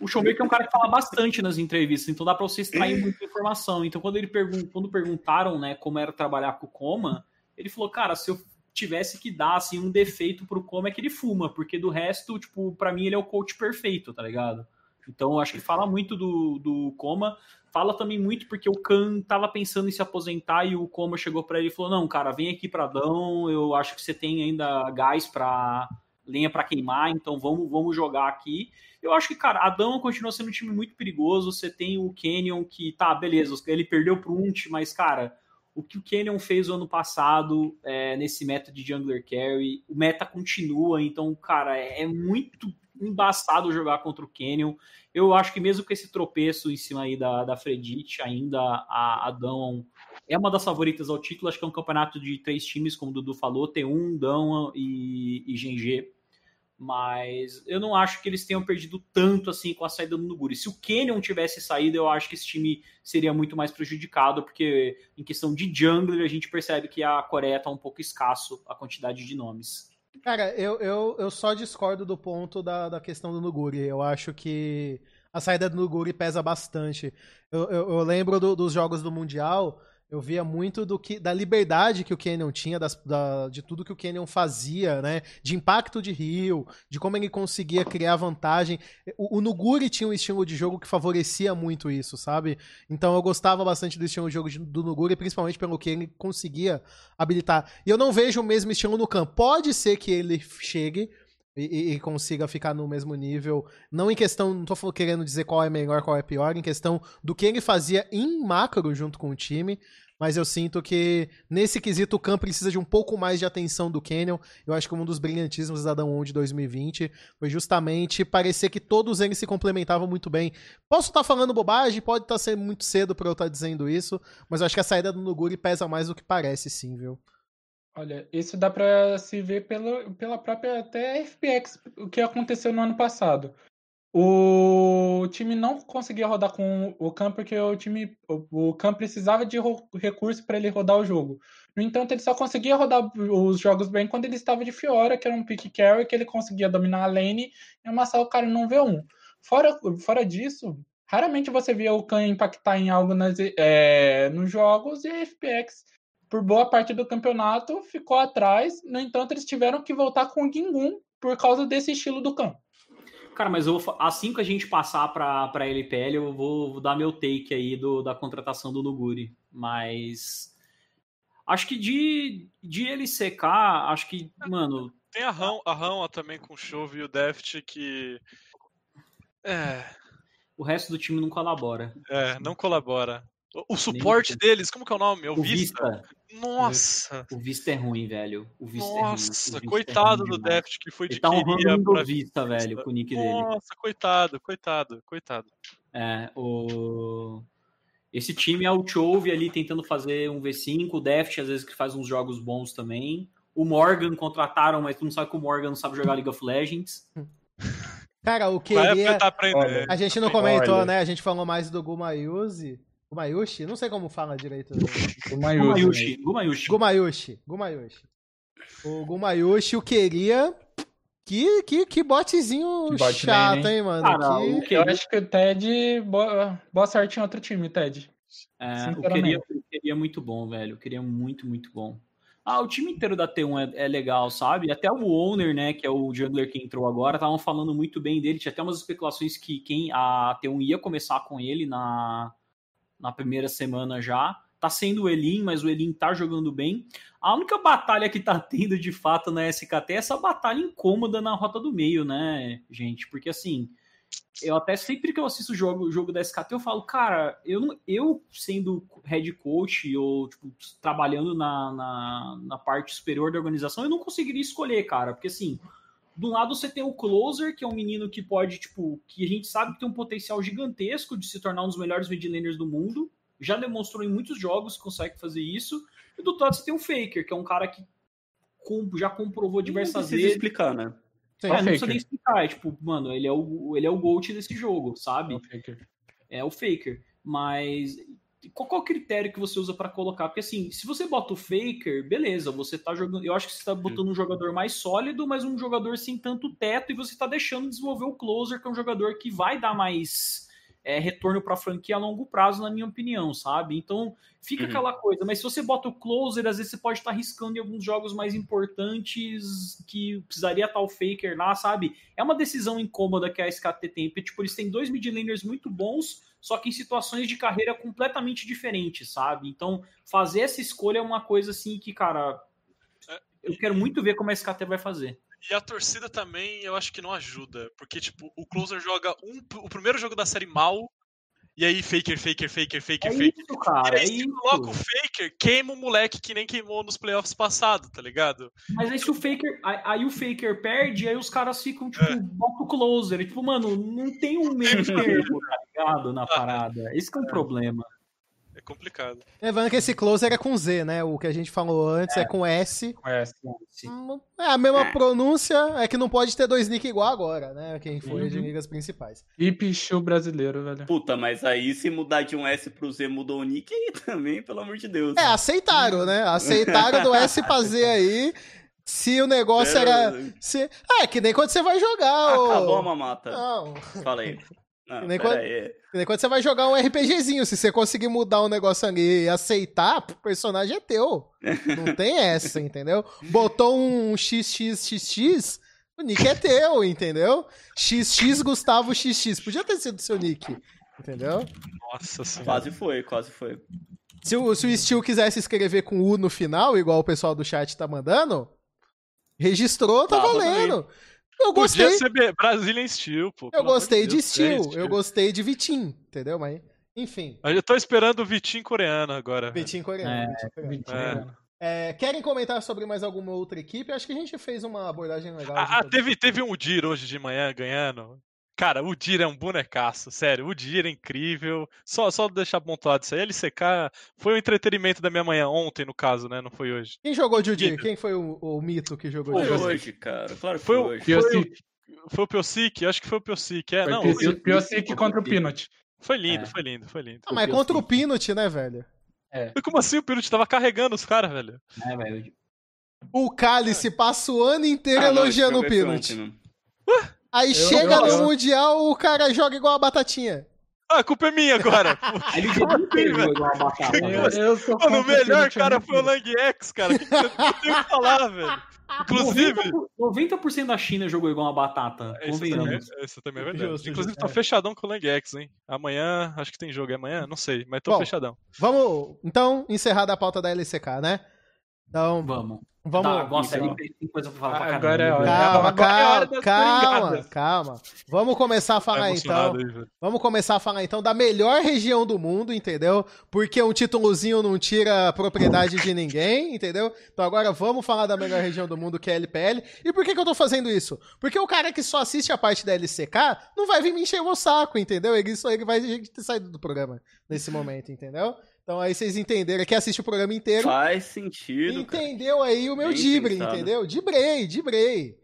o, o Showmaker é um cara que fala bastante nas entrevistas, então dá pra você extrair muita informação. Então, quando ele pergun quando perguntaram, né, como era trabalhar com o Coma, ele falou, cara, se eu tivesse que dar assim um defeito pro Coma é que ele fuma, porque do resto, tipo, para mim ele é o coach perfeito, tá ligado? Então, acho que fala muito do, do Coma. Fala também muito porque o Khan tava pensando em se aposentar e o Coma chegou para ele e falou: Não, cara, vem aqui pra Dão, eu acho que você tem ainda gás para lenha para queimar, então vamos, vamos jogar aqui. Eu acho que, cara, Adão continua sendo um time muito perigoso. Você tem o Canyon que, tá, beleza, ele perdeu pro Unt, mas, cara, o que o Canyon fez o ano passado é, nesse meta de Jungler Carry, o meta continua, então, cara, é, é muito embaçado jogar contra o Canyon. Eu acho que mesmo com esse tropeço em cima aí da, da Fredite, ainda a, a é uma das favoritas ao título. Acho que é um campeonato de três times, como o Dudu falou, T1, Dão e, e GG. Mas eu não acho que eles tenham perdido tanto assim com a saída do Nuguri. Se o Canyon tivesse saído, eu acho que esse time seria muito mais prejudicado, porque em questão de jungler, a gente percebe que a Coreia está um pouco escasso a quantidade de nomes. Cara, eu, eu, eu só discordo do ponto da, da questão do Nuguri. Eu acho que a saída do Nuguri pesa bastante. Eu, eu, eu lembro do, dos jogos do Mundial, eu via muito do que da liberdade que o Canyon tinha, das, da, de tudo que o Canyon fazia, né? De impacto de rio, de como ele conseguia criar vantagem. O, o, Nuguri tinha um estilo de jogo que favorecia muito isso, sabe? Então eu gostava bastante do estilo de jogo do Nuguri, principalmente pelo que ele conseguia habilitar. E eu não vejo o mesmo estilo no campo. Pode ser que ele chegue, e, e, consiga ficar no mesmo nível. Não em questão, não tô querendo dizer qual é melhor, qual é pior, em questão do que ele fazia em macro junto com o time. Mas eu sinto que nesse quesito o Khan precisa de um pouco mais de atenção do Canyon. Eu acho que um dos brilhantismos da Down de 2020 foi justamente parecer que todos eles se complementavam muito bem. Posso estar tá falando bobagem, pode estar tá sendo muito cedo para eu estar tá dizendo isso, mas eu acho que a saída do Nuguri pesa mais do que parece, sim, viu? Olha, isso dá para se ver pela, pela própria até FPX, o que aconteceu no ano passado. O time não conseguia rodar com o Khan porque o time o, Khan precisava de recurso para ele rodar o jogo. No entanto, ele só conseguia rodar os jogos bem quando ele estava de Fiora, que era um pick carry, que ele conseguia dominar a lane e amassar o cara no V1. Fora, fora disso, raramente você via o Khan impactar em algo nas, é, nos jogos e a FPX por boa parte do campeonato, ficou atrás. No entanto, eles tiveram que voltar com o Gingun por causa desse estilo do campo. Cara, mas eu, assim que a gente passar para a LPL, eu vou, vou, dar meu take aí do, da contratação do Nuguri. Mas acho que de, de ele secar, acho que, mano. Tem a Rão, a Rão também com o Chove e o Deft que. É. O resto do time não colabora. É, não colabora. O suporte Nem... deles, como que é o nome? É o, o Vista. Vista. Nossa! O Vista é ruim, velho. O Vista Nossa, é ruim. É coitado é do Deft que foi de tá queria pra Vista, velho, com o nick Nossa, dele. Nossa, coitado, coitado, coitado. É, o... Esse time é o Chove ali tentando fazer um V5, o Deft às vezes que faz uns jogos bons também. O Morgan contrataram, mas tu não sabe que o Morgan não sabe jogar League of Legends. Cara, o queria... A gente não comentou, né? A gente falou mais do Gumayuzi. Gumayushi? Não sei como fala direito. Gumayushi. Gumayushi. Gumayushi. Gumayushi. O Gumayushi, eu queria. Que, que, que botezinho que bot chato, bem, hein, mano? Cara, que... Eu acho que o Ted. Boa, boa sorte em outro time, Ted. É, eu queria, queria muito bom, velho. Eu queria muito, muito bom. Ah, o time inteiro da T1 é, é, legal, sabe? Até o owner, né, que é o jungler que entrou agora, estavam falando muito bem dele. Tinha até umas especulações que quem a T1 ia começar com ele na, na primeira semana já. Tá sendo o Elin, mas o Elin tá jogando bem. A única batalha que tá tendo de fato na SKT é essa batalha incômoda na rota do meio, né, gente? Porque assim, eu até sempre que eu assisto o jogo, jogo da SKT, eu falo, cara, eu, não, eu sendo head coach ou tipo, trabalhando na, na, na parte superior da organização, eu não conseguiria escolher, cara, porque assim, do lado você tem o Closer, que é um menino que pode, tipo, que a gente sabe que tem um potencial gigantesco de se tornar um dos melhores midlaners do mundo. Já demonstrou em muitos jogos que consegue fazer isso. E do outro lado você tem o Faker, que é um cara que já comprovou diversas vezes. explicar, né? Sim, é, não precisa nem explicar. É, tipo, mano, ele é o, ele é o GOAT desse jogo, sabe? É o Faker. É o Faker. Mas qual, qual critério que você usa para colocar? Porque assim, se você bota o Faker, beleza, você tá jogando. Eu acho que você tá botando um jogador mais sólido, mas um jogador sem tanto teto, e você tá deixando desenvolver o Closer, que é um jogador que vai dar mais é, retorno para a franquia a longo prazo, na minha opinião, sabe? Então fica uhum. aquela coisa. Mas se você bota o closer, às vezes você pode estar tá arriscando em alguns jogos mais importantes que precisaria estar o faker lá, sabe? É uma decisão incômoda que a SKT tem. Porque, tipo, eles têm dois mid laners muito bons, só que em situações de carreira completamente diferentes, sabe? Então fazer essa escolha é uma coisa assim que, cara. Eu quero muito ver como a SKT vai fazer. E a torcida também, eu acho que não ajuda. Porque, tipo, o Closer joga um, o primeiro jogo da série mal. E aí, faker, faker, faker, faker, é faker. Isso, cara, e aí, é isso. coloca o faker, queima o moleque que nem queimou nos playoffs passados, tá ligado? Mas aí se o faker. Aí, aí o faker perde, aí os caras ficam, tipo, é. bota o closer. E, tipo, mano, não tem um meio termo, tá ligado? Na parada. Esse que é um é. problema. É complicado. Lembrando que esse closer é com Z, né? O que a gente falou antes é, é com S. Com S. É a mesma é. pronúncia, é que não pode ter dois nick igual agora, né? Quem foi uhum. de ligas principais. E Pichu brasileiro, velho. Puta, mas aí se mudar de um S pro Z mudou o nick aí também, pelo amor de Deus. É, aceitaram, né? Aceitaram do S pra Z aí. Se o negócio é, era. Se... É, que nem quando você vai jogar. Acabou o... a mamata. Não. Fala aí. Não, nem quando, que nem quando você vai jogar um RPGzinho, se você conseguir mudar um negócio ali e aceitar, o personagem é teu. Não tem essa, entendeu? Botou um XXXX, o nick é teu, entendeu? XX Gustavo XX. Podia ter sido seu nick, entendeu? Nossa senhora. Quase foi, quase foi. Se o, se o Steel quisesse escrever com U no final, igual o pessoal do chat tá mandando, registrou, tá, tá valendo. Também. Eu gostei. Podia ser Brazilian Steel, pô. Eu gostei de, Steel, eu gostei de Vitim, entendeu? Mas, enfim. Eu tô esperando o Vitim coreano agora. Vitim coreano. É, Vitim coreano. É. É, querem comentar sobre mais alguma outra equipe? Acho que a gente fez uma abordagem legal. Ah, teve, teve um Udir hoje de manhã ganhando. Cara, o Dir é um bonecaço, sério. O Dir é incrível. Só, só deixar pontuado isso aí. LCK foi o entretenimento da minha manhã, ontem, no caso, né? Não foi hoje. Quem jogou de Udir? Quem foi o, o, mito que jogou de Foi hoje, cara. Claro que foi, foi hoje. Foi, o, foi o Piocic? Acho que foi o Piocic. É, foi não, o Piocic contra o Pinot. Foi lindo, é. foi lindo, foi lindo. Ah, mas contra o Pinot, né, velho? É. Como assim o Pinot tava carregando os caras, velho? É, velho. O Cálice passa o ano inteiro ah, elogiando o Pinot. Ué? Aí eu, chega eu, eu, no Mundial, o cara joga igual a batatinha. Ah, a culpa é minha agora. Ele jogou igual a batata. Eu, Mano, o melhor cara foi o Lang X, cara. O que, que eu tenho que falar, velho? Inclusive. 90%, 90 da China jogou igual uma batata. É, isso, também, isso também é verdade. Justo, Inclusive, tô é. fechadão com o Lang X, hein? Amanhã, acho que tem jogo. É amanhã? Não sei, mas tô Bom, fechadão. Vamos, então, encerrar a pauta da LCK, né? Então. Vamos. Vamos. Tá, nossa, então. tem coisa pra falar pra Agora é hora. Calma, calma, calma, calma. Vamos começar a falar então. Aí, Vamos começar a falar então da melhor região do mundo, entendeu? Porque um títulozinho não tira propriedade de ninguém, entendeu? Então agora vamos falar da melhor região do mundo, que é a LPL. E por que, que eu tô fazendo isso? Porque o cara que só assiste a parte da LCK não vai vir me encher o saco, entendeu? Ele, só, ele vai ter saído do programa nesse momento, entendeu? Então aí vocês entenderam, que assiste o programa inteiro. Faz sentido. Entendeu cara. aí o meu Bem dibre, pensado. entendeu? Dibrei, dibrei.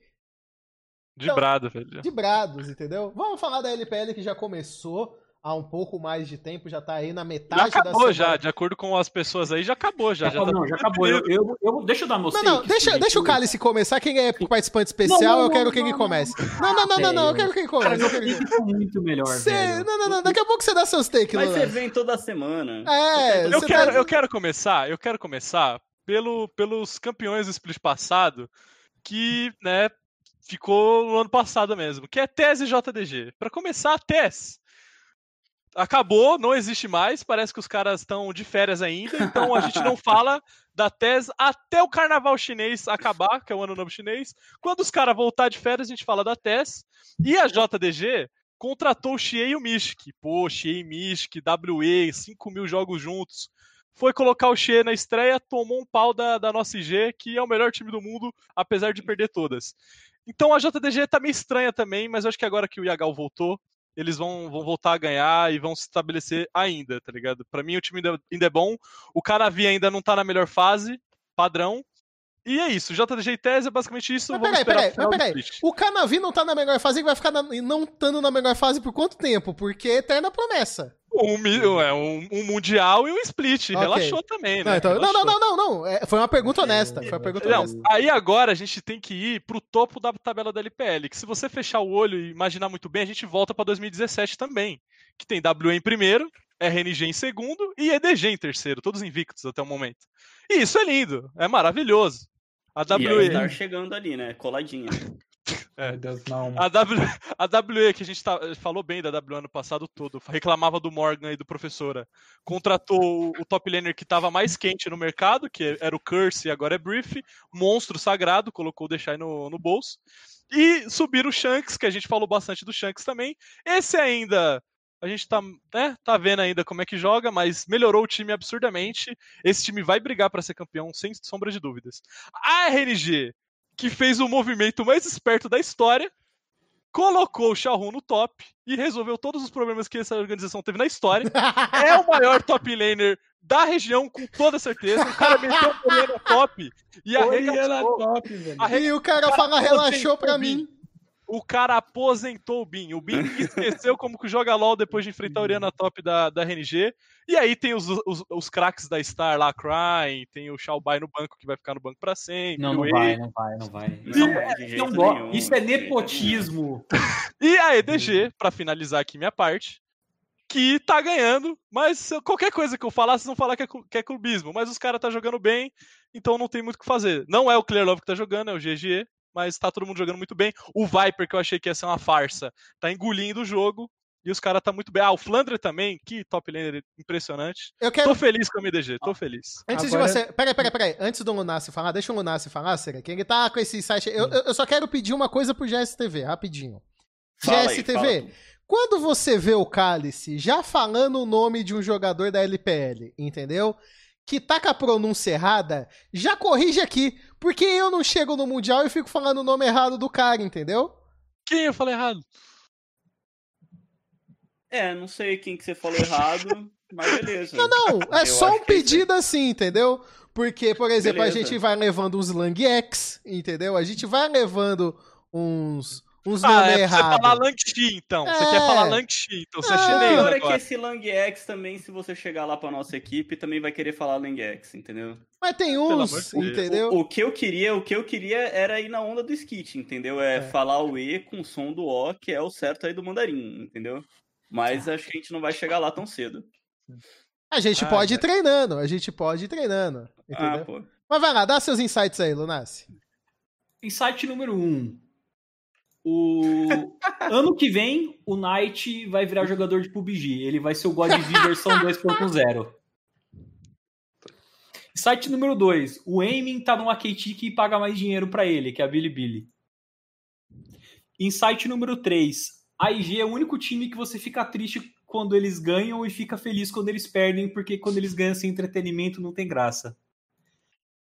Dibrado, então, velho. Dibrados, entendeu? Vamos falar da LPL que já começou há um pouco mais de tempo, já tá aí na metade já acabou da já, de acordo com as pessoas aí, já acabou já. Já, já, tá não, já acabou. Eu, eu, eu, deixa eu dar meu Não, não, deixa, deixa o Cálice começar. Quem é participante especial, não, não, eu quero que ele comece. Não, não, não, não, não, eu quero que ele comece. Cara, eu quero muito melhor, cê, Não, não, não, daqui a pouco você dá seus takes, Mas você vem toda semana. É, eu quero, tá... eu quero começar, eu quero começar pelo, pelos campeões do split passado, que, né, ficou no ano passado mesmo, que é TES e JDG. Para começar, TES acabou, não existe mais, parece que os caras estão de férias ainda, então a gente não fala da TES até o carnaval chinês acabar, que é o ano novo chinês. Quando os caras voltar de férias, a gente fala da TES. E a JDG contratou o Xie e o Mystic. Pô, Xie e Mystic, WE, 5 mil jogos juntos. Foi colocar o Xie na estreia, tomou um pau da, da nossa IG, que é o melhor time do mundo, apesar de perder todas. Então a JDG tá meio estranha também, mas eu acho que agora que o Yagal voltou, eles vão, vão voltar a ganhar e vão se estabelecer ainda, tá ligado? Para mim o time ainda, ainda é bom. O Canavi ainda não tá na melhor fase, padrão. E é isso, JDG e Tese é basicamente isso. Mas peraí, peraí, mas peraí. O Canavi não tá na melhor fase e vai ficar na, não estando na melhor fase por quanto tempo? Porque é eterna promessa. Um, é, um, um mundial e um split. Okay. Relaxou também, né? Não, então, não, não, não, não, não. É, foi uma pergunta honesta. Foi uma pergunta não, honesta. Aí agora a gente tem que ir pro topo da tabela da LPL. Que se você fechar o olho e imaginar muito bem, a gente volta pra 2017 também. Que tem WE em primeiro, RNG em segundo e EDG em terceiro, todos invictos até o momento. E isso é lindo, é maravilhoso. A WE. E chegando ali, né? Coladinha. É, Deus, não. A, w, a WE, que a gente tá, falou bem da W ano passado todo, reclamava do Morgan e do Professora. Contratou o, o top laner que estava mais quente no mercado, que era o Curse e agora é Brief. Monstro sagrado, colocou o Deixai no, no bolso. E subiram o Shanks, que a gente falou bastante do Shanks também. Esse ainda a gente tá, né, tá vendo ainda como é que joga, mas melhorou o time absurdamente. Esse time vai brigar para ser campeão, sem sombra de dúvidas. A RNG, que fez o movimento mais esperto da história, colocou o Xiaohu no top e resolveu todos os problemas que essa organização teve na história. é o maior top laner da região, com toda certeza. O cara meteu o Oriana top e arregaçou. top, velho. E o cara fala, relaxou pra mim o cara aposentou o Bin. O Bin esqueceu como que joga LOL depois de enfrentar a Oriana Top da, da RNG. E aí tem os, os, os craques da Star lá, Crying, tem o Xiaobai no banco que vai ficar no banco pra sempre. Não, não vai, não vai, não vai. Não, não, não Isso é nepotismo. e a EDG, pra finalizar aqui minha parte, que tá ganhando, mas qualquer coisa que eu falar, vocês vão falar que é, que é clubismo. Mas os caras tá jogando bem, então não tem muito o que fazer. Não é o Clear Love que tá jogando, é o GGE mas tá todo mundo jogando muito bem. O Viper, que eu achei que ia ser uma farsa, tá engolindo o jogo. E os caras tá muito bem. Ah, o Flandre também, que top laner impressionante. Eu quero... Tô feliz com o MDG, tô feliz. Antes Agora... de você. Peraí, peraí, peraí. Antes do Lunassi falar, deixa o Lunassi falar, Será que ele tá com esse site. Eu, eu só quero pedir uma coisa pro GSTV, rapidinho. Fala GSTV, aí, quando você vê o Cálice já falando o nome de um jogador da LPL, entendeu? Que tá com a pronúncia errada, já corrige aqui. Porque eu não chego no Mundial e fico falando o nome errado do cara, entendeu? Quem eu falei errado? É, não sei quem que você falou errado, mas beleza. Não, não, é eu só um é pedido assim, entendeu? Porque, por exemplo, beleza. a gente vai levando uns Lang X, entendeu? A gente vai levando uns uns ah, é errados. Você falar Langxi, então. É. Você quer falar Langxi, então você é chinês. O pior é que esse Lang X também, se você chegar lá pra nossa equipe, também vai querer falar Lang X, entendeu? Mas tem uns, entendeu? O, o, que eu queria, o que eu queria era ir na onda do skit, entendeu? É, é, falar o E com o som do O, que é o certo aí do mandarim, entendeu? Mas acho que a gente não vai chegar lá tão cedo. A gente ah, pode ir treinando, a gente pode ir treinando, entendeu? Ah, pô. Mas vai lá, dá seus insights aí, Lunassi. Insight número 1. Um o ano que vem, o Knight vai virar jogador de PUBG. Ele vai ser o God V versão 2.0. Site número 2. O Aiming tá numa KT que paga mais dinheiro para ele, que é a Bilibili. Insight número 3. A IG é o único time que você fica triste quando eles ganham e fica feliz quando eles perdem, porque quando eles ganham sem entretenimento não tem graça.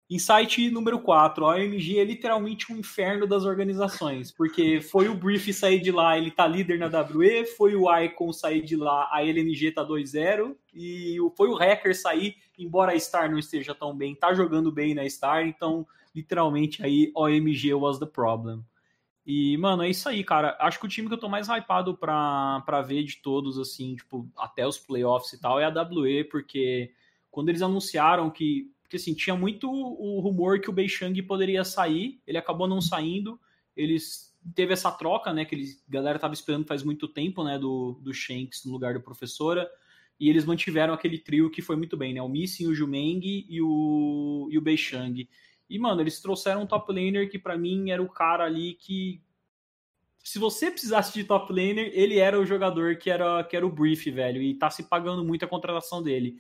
Insight número 4, a OMG é literalmente um inferno das organizações, porque foi o Brief sair de lá, ele tá líder na WE, foi o Icon sair de lá, a LNG tá 2-0, e foi o Hacker sair, embora a Star não esteja tão bem, tá jogando bem na Star, então literalmente aí OMG was the problem. E, mano, é isso aí, cara. Acho que o time que eu tô mais hypado pra, pra ver de todos, assim, tipo, até os playoffs e tal, é a WE, porque quando eles anunciaram que porque assim, tinha muito o rumor que o Beishang poderia sair, ele acabou não saindo, eles teve essa troca, né, que eles, a galera tava esperando faz muito tempo, né, do, do Shanks no lugar do professora, e eles mantiveram aquele trio que foi muito bem, né, o Missing, o Jumeng e o, e o Beishang. E, mano, eles trouxeram um top laner que para mim era o cara ali que se você precisasse de top laner, ele era o jogador que era, que era o brief, velho, e tá se pagando muito a contratação dele.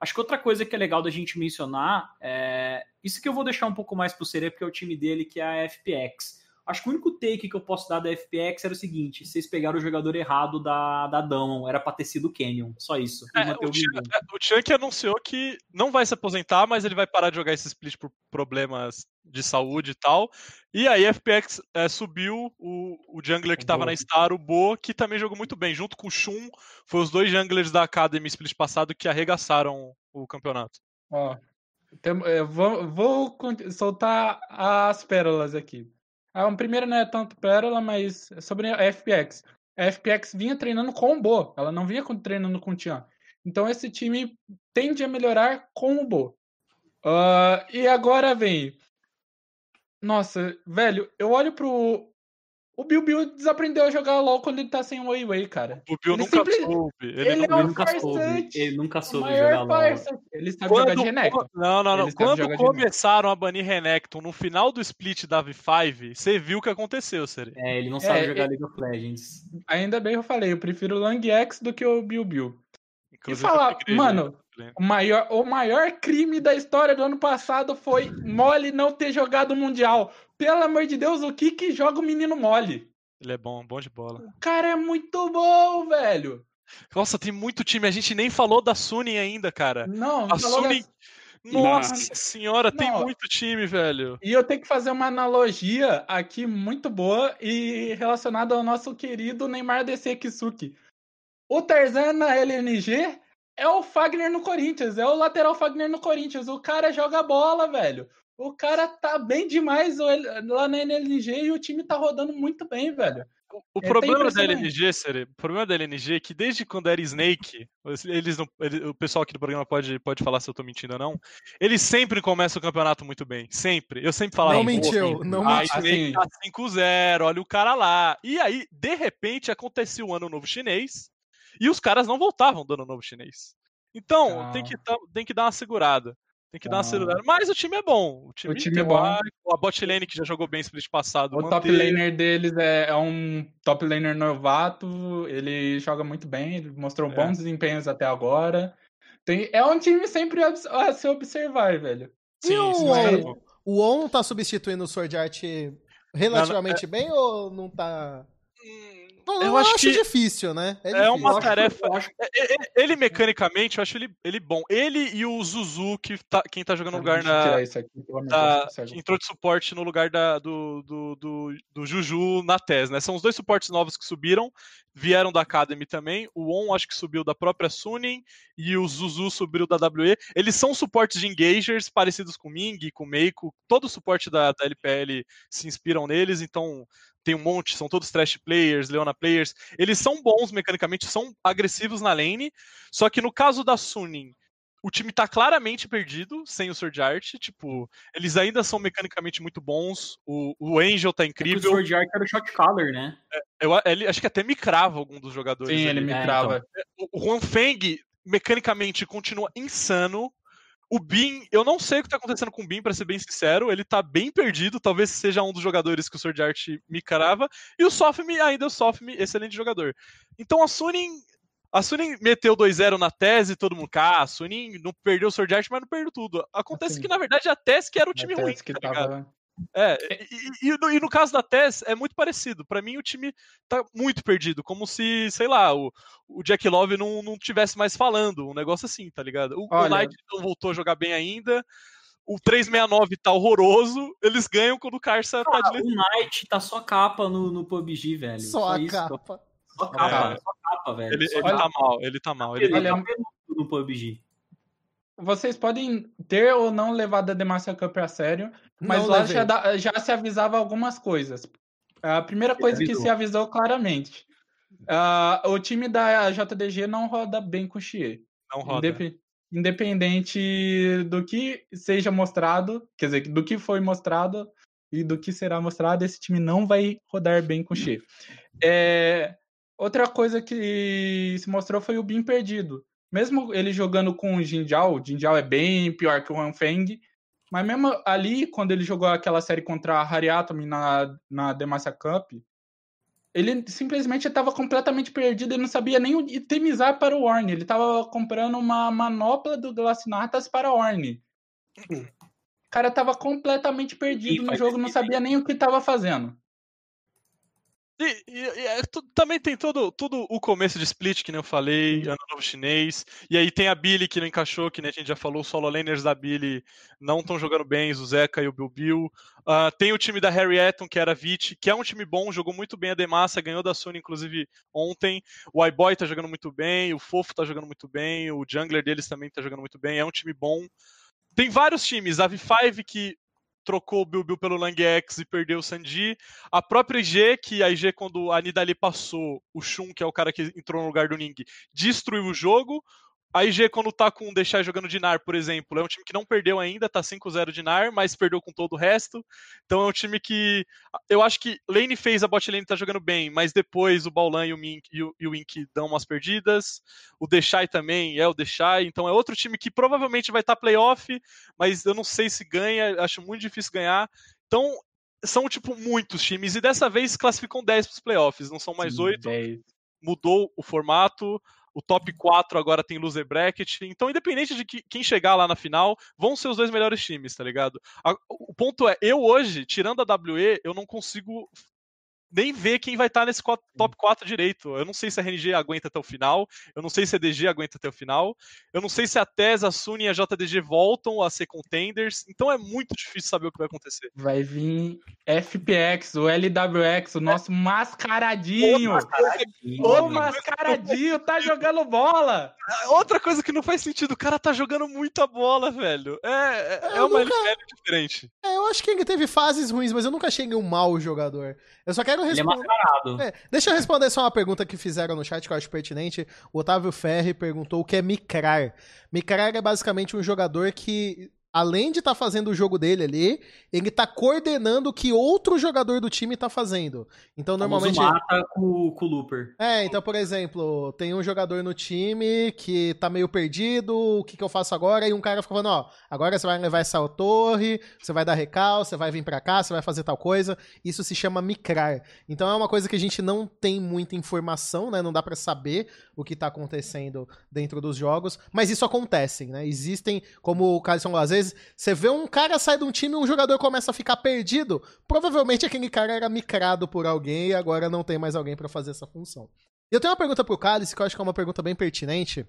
Acho que outra coisa que é legal da gente mencionar é. Isso que eu vou deixar um pouco mais pro Serê, porque é o time dele, que é a FPX. Acho que o único take que eu posso dar da FPX era o seguinte: vocês pegaram o jogador errado da, da Damon, era pra ter sido o Canyon, só isso. É, o, o, o Chunk anunciou que não vai se aposentar, mas ele vai parar de jogar esse split por problemas de saúde e tal. E aí a FPX é, subiu o, o jungler que estava na Star, o Bo, que também jogou muito bem, junto com o Shun, foi os dois junglers da Academy split passado que arregaçaram o campeonato. Ó, eu vou, vou soltar as pérolas aqui. A primeira não é tanto pérola, mas é sobre a FPX. a FPX vinha treinando com o Bo, ela não vinha treinando com o Tian. Então esse time tende a melhorar com o Bo. Uh, e agora vem. Nossa, velho, eu olho pro. O Bill Bill desaprendeu a jogar LOL quando ele tá sem o Wei Wei, cara. O Bill Ele nunca sempre- soube. Ele, ele não- é um nunca soube. Ele nunca O soube jogar LOL. Ele sabe Quando, jogar de Renekton. não, não, não. Ele Quando começaram a banir Renekton no final do split da V5, você viu o que aconteceu, Seri. É, ele não sabe É, jogar é- League of Legends. Ainda bem que eu falei, eu prefiro o Lang X do que o Bill Bill. E Inclusive, falar, te igreja, mano? O maior, o maior crime da história do ano passado foi Mole não ter jogado o Mundial. Pelo amor de Deus, o que que joga o menino Mole? Ele é bom, bom de bola. O cara é muito bom, velho. Nossa, tem muito time. A gente nem falou da Suning ainda, cara. Não, A Suning. das- Nossa Não. senhora, tem Não. muito time, velho. E eu tenho que fazer uma analogia aqui muito boa e relacionada ao nosso querido Neymar DC Kisuki. O Tarzan na LNG é o Fagner no Corinthians, é o lateral Fagner no Corinthians. O cara joga bola, velho. O cara tá bem demais lá na LNG e o time tá rodando muito bem, velho. O É, problema da. LNG, Seri, o problema da LNG é que desde quando era Snake, eles não, ele- o pessoal aqui do programa pode, pode falar se eu tô mentindo ou não, eles sempre começam o campeonato muito bem. Sempre. Eu sempre falava. Não "Pô, mentiu, não A mentiu. Snake tá 5-0, olha o cara lá. E aí, de repente, aconteceu o ano novo chinês e os caras não voltavam do ano novo chinês. Então, Calma. tem que, tem que dar uma segurada. Tem que dar uma segurada. Mas o time é bom. O time, O time é bom. A bot lane que já jogou bem split passado. O top laner deles é, é um top laner novato, ele joga muito bem, ele mostrou É. bons desempenhos até agora. Tem, é um time sempre a, a se observar, velho. E o, sim, On, o On tá substituindo o Sword Art relativamente bem ou não tá. Eu eu acho acho, que difícil, né? é difícil. uma Eu acho- tarefa- acho- É, é, Ele, mecanicamente, eu acho ele, ele bom. Ele e o Zuzu, que tá, quem tá jogando no lugar Deixa eu na. tirar isso aqui, pelo amor de da- que entrou de suporte no lugar da, do, do, do, do Juju na TES, né? São os dois suportes novos que subiram, vieram da Academy também. O On acho que subiu da própria Suning e o Zuzu subiu da WE. Eles são suportes de engagers parecidos com o Ming, com o Meiko. Todo o suporte da, da LPL se inspiram neles, então tem um monte, são todos trash players, Leona players. Eles são bons mecanicamente, são agressivos na lane, só que no caso da Suning, o time tá claramente perdido sem o Sword Art. Tipo, eles ainda são mecanicamente muito bons. O, o Angel tá É que o incrível. Sword Art era o shot caller, né? Eu, ele, acho que até me crava algum dos jogadores. Sim, ele me É, crava. O o Juan Feng, mecanicamente, continua insano. O Bin, eu não sei o que tá acontecendo com o Bin, pra ser bem sincero. Ele tá bem perdido. Talvez seja um dos jogadores que o Sword Art me crava. E o Sofme, ainda o Sofme, excelente jogador. Então a Suning. A Suning meteu 2-0 na tese, todo mundo. Ah, a Suning não perdeu o Sword Art, mas não perdeu tudo. Acontece Assim. que, na verdade, a tese que era o time ruim, que tá tava... É, e, e- e no, e no caso da TES é muito parecido. Pra mim, o time tá muito perdido. Como se, sei lá, o, o Jack Love não, não tivesse mais falando. Um negócio assim, tá ligado? O, o Olha- Knight não voltou a jogar bem ainda. O 369 tá horroroso. Eles ganham quando o Carça tá de O Knight tá só capa no, no PUBG, velho. Só a isso. capa. Só capa, É. só capa, velho. Ele, Só ele tá mal, ele tá mal. Ele, Ele Olha- tá peludo no PUBG. Vocês podem ter ou não levado a Demacia Cup a sério, mas Não lá já, já se avisava algumas coisas. A primeira coisa que se avisou claramente: ah, o time da JDG não roda bem com o Xie. não roda. Indep- Independente do que seja mostrado, quer dizer, do que foi mostrado e do que será mostrado, esse time não vai rodar bem com o Xie. É, outra coisa que se mostrou foi o Bin perdido. Mesmo ele jogando com o Jinjiao, o Jinjiao é bem pior que o Han Feng, mas mesmo ali, quando ele jogou aquela série contra a Hariatomi na, na Demacia Cup, ele simplesmente estava completamente perdido e não sabia nem itemizar para o Orne. Ele estava comprando uma manopla do Glacinatas para Orne. O cara estava completamente perdido Ih, no jogo, não sabia nem o que estava fazendo. E, e- e é tu- também tem todo, todo o começo de split, que nem eu falei, ano novo chinês. E aí tem a Billy que não encaixou, que nem a gente já falou, os solo laners da Billy não estão jogando bem, o Zeca e o Bill Bill. Ah, tem o time da Harry Eton, que era Vit, que é um time bom, jogou muito bem a Demassa, ganhou da Sony, inclusive, ontem. O iBoy tá jogando muito bem, o Fofo tá jogando muito bem, o jungler deles também tá jogando muito bem, é um time bom. Tem vários times, a V5 que trocou o Bilbil pelo Lang X e perdeu o Sanji. A própria IG, que a IG, quando a Nidali passou, o Shun, que é o cara que entrou no lugar do Ning, destruiu o jogo. A IG, quando tá com o Deixar jogando de NAR, por exemplo, é um time que não perdeu ainda, tá 5-0 de NAR, mas perdeu com todo o resto. Então é um time que. Eu acho que Lane fez a bot lane tá jogando bem, mas depois o Baulan e o Mink e o, e o Ink dão umas perdidas. O Deixai também é o Deixai. Então é outro time que provavelmente vai estar tá playoff, mas eu não sei se ganha, acho muito difícil ganhar. Então são, tipo, muitos times, e dessa vez classificam 10 para os playoffs, não são mais Sim, 8. 10. Mudou o formato o top 4 agora tem loser bracket. Então, independente de que, quem chegar lá na final, vão ser os dois melhores times, tá ligado? A, o ponto é, eu hoje, tirando a WE, eu não consigo nem ver quem vai estar tá nesse top 4 direito. Eu não sei se a RNG aguenta até o final, eu não sei se a DG aguenta até o final, eu não sei se a TES, a Suni e a JDG voltam a ser contenders, então é muito difícil saber o que vai acontecer. Vai vir FPX, o LWX, o nosso mascaradinho. O mascaradinho, tá jogando bola. Outra coisa que não faz sentido, o cara tá jogando muita bola, velho. É, é, é uma nunca... diferente. É, eu acho que ele teve fases ruins, mas eu nunca achei ele um mau jogador. Eu só quero responder. Ele é mascarado. É, deixa eu responder só uma pergunta que fizeram no chat que eu acho pertinente. O Otávio Ferri perguntou o que é micrar. Micrar é basicamente um jogador que além de estar tá fazendo o jogo dele ali, ele tá coordenando o que outro jogador do time tá fazendo. Então, normalmente. mata com, com o Looper. É, então, por exemplo, tem um jogador no time que tá meio perdido, o que, que eu faço agora? E um cara fica falando: ó, agora você vai levar essa torre, você vai dar recal, você vai vir para cá, você vai fazer tal coisa. Isso se chama micrar. Então, é uma coisa que a gente não tem muita informação, né? Não dá para saber o que tá acontecendo dentro dos jogos, mas isso acontece, né? Existem, como o Carlson às vezes você vê um cara sair de um time e um jogador começa a ficar perdido. Provavelmente aquele cara era micrado por alguém e agora não tem mais alguém para fazer essa função. E eu tenho uma pergunta pro Cálice, que eu acho que é uma pergunta bem pertinente,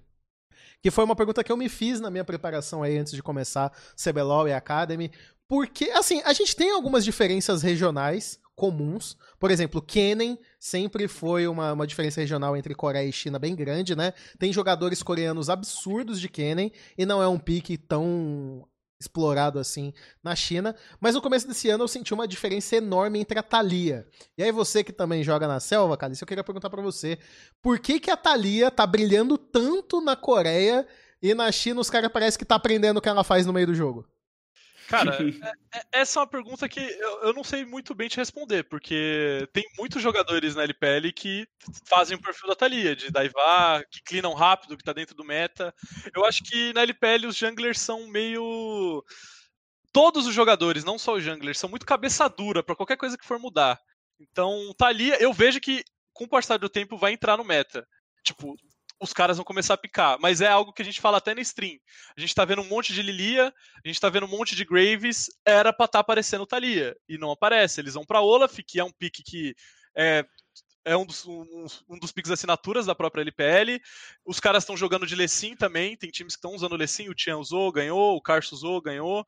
que foi uma pergunta que eu me fiz na minha preparação aí antes de começar CBLOL e Academy, porque, assim, a gente tem algumas diferenças regionais comuns. Por exemplo, Kennen sempre foi uma, uma diferença regional entre Coreia e China bem grande, né? Tem jogadores coreanos absurdos de Kennen e não é um pique tão explorado assim na China. Mas no começo desse ano eu senti uma diferença enorme entre a Thalia. E aí você que também joga na selva, Calice, eu queria perguntar para você, por que que a Thalia tá brilhando tanto na Coreia e na China os caras parecem que tá aprendendo o que ela faz no meio do jogo? Cara, é, é, essa é uma pergunta que eu, eu, não sei muito bem te responder, porque tem muitos jogadores na LPL que fazem o perfil da Thalia, de daivar, que clinam rápido, que tá dentro do meta. Eu acho que na LPL os junglers são meio. Todos os jogadores, não só os junglers, são muito cabeça dura pra qualquer coisa que for mudar. Então, Thalia, eu vejo que com o passar do tempo vai entrar no meta. Tipo, os caras vão começar a picar. Mas é algo que a gente fala até na stream. A gente tá vendo um monte de Lilia, a gente tá vendo um monte de Graves, era pra estar tá aparecendo Thalia. E não aparece. Eles vão pra Olaf, que é um pique que é, é um dos, um, um dos piques assinaturas da própria LPL. Os caras estão jogando de Lessin também. Tem times que estão usando Lessin. O Tian usou, ganhou. O Karsa usou, ganhou.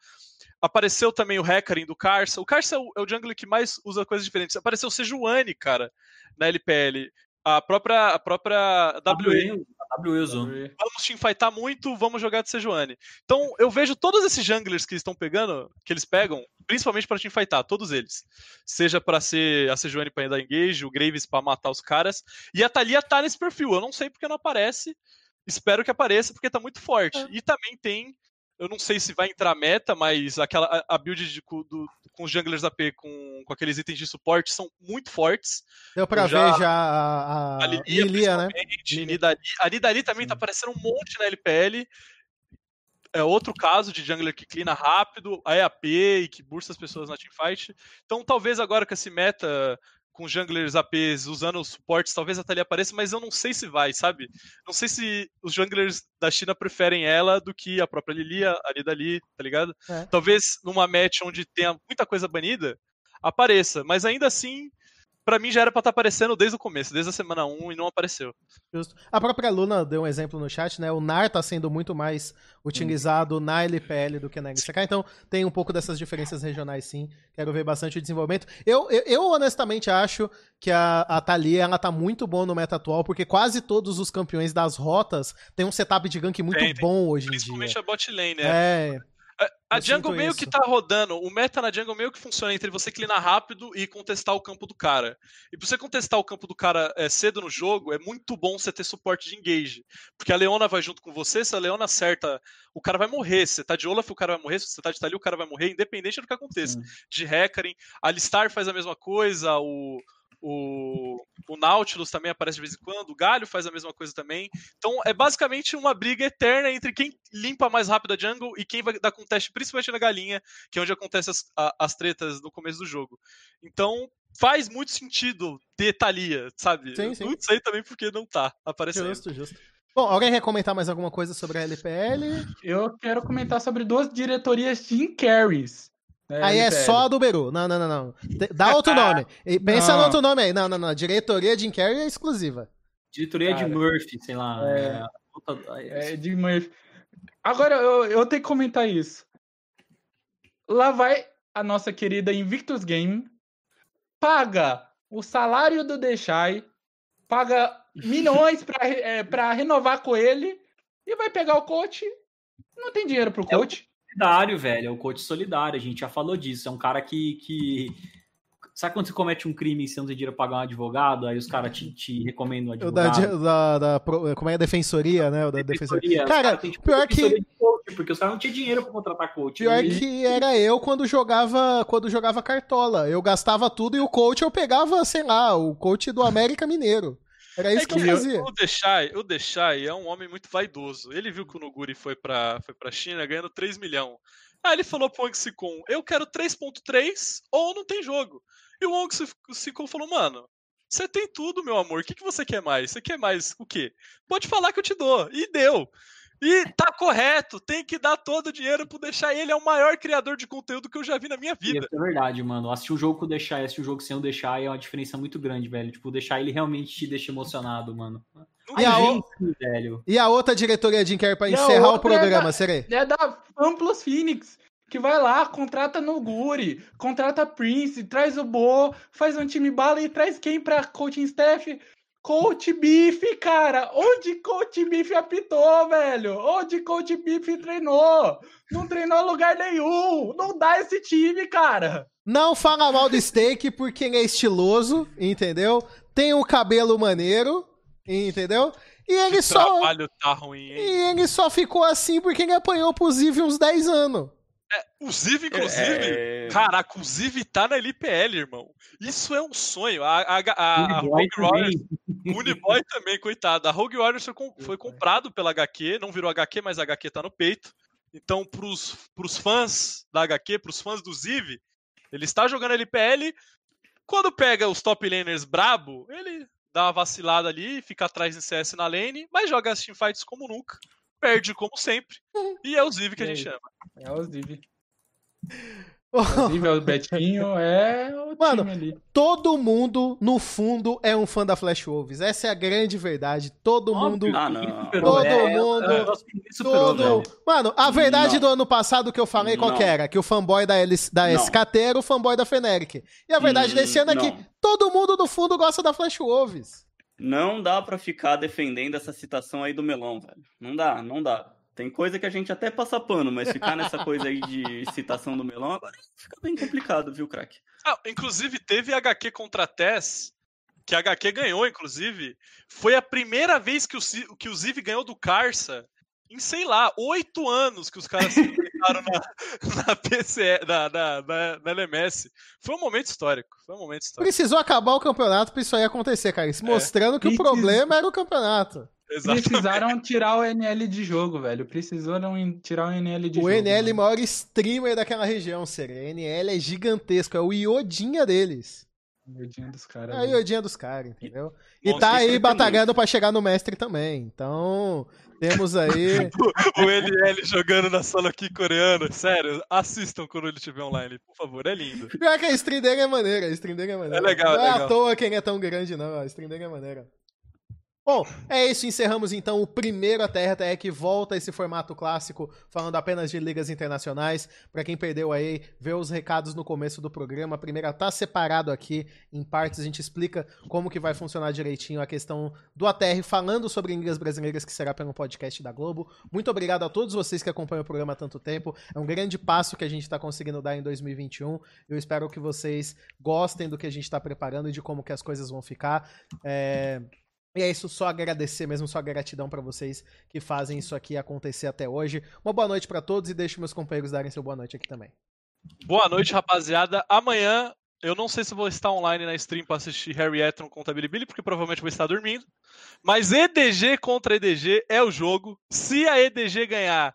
Apareceu também o Hackerin do Karsa. O Karsa é o, é o jungler que mais usa coisas diferentes. Apareceu o Sejuani, cara, na LPL a própria, a própria WE. WE usou. Vamos teamfightar muito, vamos jogar de Sejuani. Então, eu vejo todos esses junglers que estão pegando, que eles pegam, principalmente para teamfightar, todos eles. Seja para ser a Sejuani para dar engage, o Graves para matar os caras. E a Thalia tá nesse perfil. Eu não sei porque não aparece. Espero que apareça, porque tá muito forte. É. E também tem eu não sei se vai entrar meta, mas aquela, a, build de, do, com os junglers AP com, com aqueles itens de suporte são muito fortes. Deu pra já, ver já a, a, a Lilia, Lilia né? Nidali. A Nidali também tá Sim. tá aparecendo um monte na LPL. É outro caso de jungler que clina rápido, a EAP e que bursta as pessoas na teamfight. Então talvez agora com esse meta com junglers APs usando os suportes, talvez a Thalia apareça, mas eu não sei se vai, sabe? Não sei se os junglers da China preferem ela do que a própria Lilia, a Nidali, tá ligado? É. Talvez numa match onde tenha muita coisa banida, apareça, mas ainda assim para mim já era pra estar tá aparecendo desde o começo, desde a semana 1 e não apareceu. Justo. A própria Luna deu um exemplo no chat, né? O NAR tá sendo muito mais utilizado hum. na LPL do que na LCK, então tem um pouco dessas diferenças regionais sim. Quero ver bastante o desenvolvimento. Eu, eu, eu honestamente acho que a, a Thalia ela tá muito bom no meta atual, porque quase todos os campeões das rotas têm um setup de gank muito tem, bom tem, hoje em dia. Principalmente a bot lane, né? É. A Eu jungle meio isso. que tá rodando. O meta na jungle meio que funciona entre você clinar rápido e contestar o campo do cara. E pra você contestar o campo do cara é, cedo no jogo, é muito bom você ter suporte de engage. Porque a Leona vai junto com você, se a Leona acerta, o cara vai morrer. Se você tá de Olaf, o cara vai morrer. Se você tá de Tali, o cara vai morrer, independente do que aconteça. De Hecarim. A Alistar faz a mesma coisa, o. O, o Nautilus também aparece de vez em quando, o Galho faz a mesma coisa também. Então é basicamente uma briga eterna entre quem limpa mais rápido a jungle e quem vai dar com teste, principalmente na galinha, que é onde acontecem as, a- as tretas no começo do jogo. Então faz muito sentido ter Thalia, sabe? Sim, Eu sim. Não sei também porque não tá aparecendo. Justo, justo. Bom, alguém quer comentar mais alguma coisa sobre a LPL? Eu quero comentar sobre duas diretorias Team Carries. Né, Aí é só a do Beru. Não, não, não, não. Dá outro nome. E pensa Não. no outro nome aí. Não, não, não. Diretoria Jim Carrey é exclusiva. Diretoria Cara. de Murphy, sei lá. É. é, outra- É, de Murphy. Agora, eu, eu tenho que comentar isso. Lá vai a nossa querida Invictus Game, paga o salário do Deixai, paga milhões pra, re- é, pra renovar com ele e vai pegar o coach. Não tem dinheiro pro É o- coach. Solidário, velho. É o coach solidário. A gente já falou disso. É um cara que. que... Sabe quando você comete um crime e você não tem dinheiro pra pagar um advogado? Aí os caras te, te recomendam um O da, advogado. da, da pro- como é a defensoria, né? O da defensoria. Defensoria. Cara, caras têm, tipo, pior que- coach, porque os caras não tinham dinheiro pra contratar coach. Pior E- que era eu quando jogava quando jogava cartola. Eu gastava tudo e o coach eu pegava, sei lá, o coach do América Mineiro. Era isso É que eu que fazia. o Deixai, o Deixai é um homem muito vaidoso. Ele viu que o Nuguri foi pra, foi pra China ganhando 3 milhões. Aí ele falou pro Wang Sikon, eu quero 3.3 ou não tem jogo. E o Wang Sikon falou, mano, você tem tudo, meu amor. O que, que você quer mais? Você quer mais o quê? Pode falar que eu te dou. E deu. E tá correto, tem que dar todo o dinheiro pro deixar ele é o maior criador de conteúdo que eu já vi na minha vida. isso é verdade, mano. Assistir um jogo com o Deixar e assistir um jogo sem o Deixar é uma diferença muito grande, velho. Tipo, o Deixar ele realmente te deixa emocionado, mano. E a tem o- velho. E a outra diretoria Jim Carrey pra E encerrar o é programa, da- Serei. É da Amplos Phoenix, que vai lá, contrata Nuguri, contrata Prince, traz o Bo, faz um time bala e traz quem pra coaching staff? Coach Beef, cara! Onde Coach Beef apitou, velho? Onde Coach Beef treinou? Não treinou lugar nenhum! Não dá esse time, cara! Não fala mal do Steak porque ele é estiloso, entendeu? Tem um cabelo maneiro, entendeu? E ele Que só trabalho tá ruim, hein? e ele só ficou assim porque ele apanhou pro Ziv uns 10 anos. O Ziv, inclusive, É, Caraca, o Ziv tá na LPL, irmão. Isso é um sonho. A, a, a, a Uniboy Rogue Warriors, Uniboy também, coitado. A Rogue Warriors foi, foi comprado pela HQ, não virou HQ, mas a HQ tá no peito. Então, pros, pros fãs da HQ, pros fãs do Ziv, ele está jogando LPL. Quando pega os top laners brabo, ele dá uma vacilada ali, fica atrás em CS na lane, mas joga as teamfights como nunca. Perde como sempre. E é o Ziv que a E gente aí? chama. É o Ziv. É o Ziv, é o Betinho, é o Mano, time ali. Todo mundo, no fundo, é um fã da Flash Wolves. Essa é a grande verdade. Todo mundo. Ah, não. Todo é, mundo- é um Todo... velho. Mano, a verdade Não. do ano passado que eu falei qual que era? Que o fanboy da, L... da Não. SKT era o fanboy da Feneric. E a verdade Hum, desse ano é que todo mundo, no fundo, gosta da Flash Wolves. Não dá pra ficar defendendo essa citação aí do melão, velho. Não dá, não dá. Tem coisa que a gente até passa pano, mas ficar nessa coisa aí de citação do melão agora fica bem complicado, viu, craque? Ah, inclusive, teve HQ contra a Tess, que a HQ ganhou, inclusive. Foi a primeira vez que o, que o Ziv ganhou do Carça em, sei lá, oito anos que os caras enfrentaram na, na PCE, na, na, na, na LMS. Foi um momento histórico. Foi um momento histórico. Precisou acabar o campeonato pra isso aí acontecer, cara. Isso É. mostrando que o problema era o campeonato. Exatamente. Precisaram tirar o NL de jogo, velho. Precisaram tirar o NL de o jogo. NL, mano. maior streamer daquela região, sério. O NL é gigantesco, é o iodinha deles. Verdinha dos caras. É a velho. iodinha dos caras, entendeu? E tá aí batalhando pra chegar no mestre também. Então, temos aí. O NL jogando na sala aqui coreana. Sério, assistam quando ele estiver online, por favor. É lindo. Pior que a stream dele é maneira, a stream dele é maneira. É legal, Não é é à legal. toa quem é tão grande, não. A stream dele é maneira. Bom, é isso. Encerramos então o primeiro ATR ATR que volta a esse formato clássico, falando apenas de ligas internacionais. Para quem perdeu aí, vê os recados no começo do programa. A primeira tá separado aqui em partes. A gente explica como que vai funcionar direitinho a questão do ATR, falando sobre ligas brasileiras, que será pelo podcast da Globo. Muito obrigado a todos vocês que acompanham o programa há tanto tempo. É um grande passo que a gente está conseguindo dar em 2021. Eu espero que vocês gostem do que a gente está preparando e de como que as coisas vão ficar. É... E é isso, só agradecer mesmo, só gratidão para vocês que fazem isso aqui acontecer até hoje. Uma boa noite para todos e deixo meus companheiros darem seu boa noite aqui também. Boa noite, rapaziada. Amanhã eu não sei se vou estar online na stream para assistir Harry Etron contra Bilibili, porque provavelmente vou estar dormindo. Mas EDG contra EDG é o jogo. Se a EDG ganhar,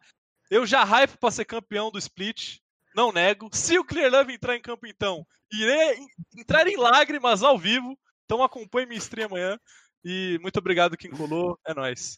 eu já hype para ser campeão do split. Não nego. Se o Clear Love entrar em campo, então, irei entrar em lágrimas ao vivo. Então acompanhe minha stream amanhã. E muito obrigado quem colou, é nós.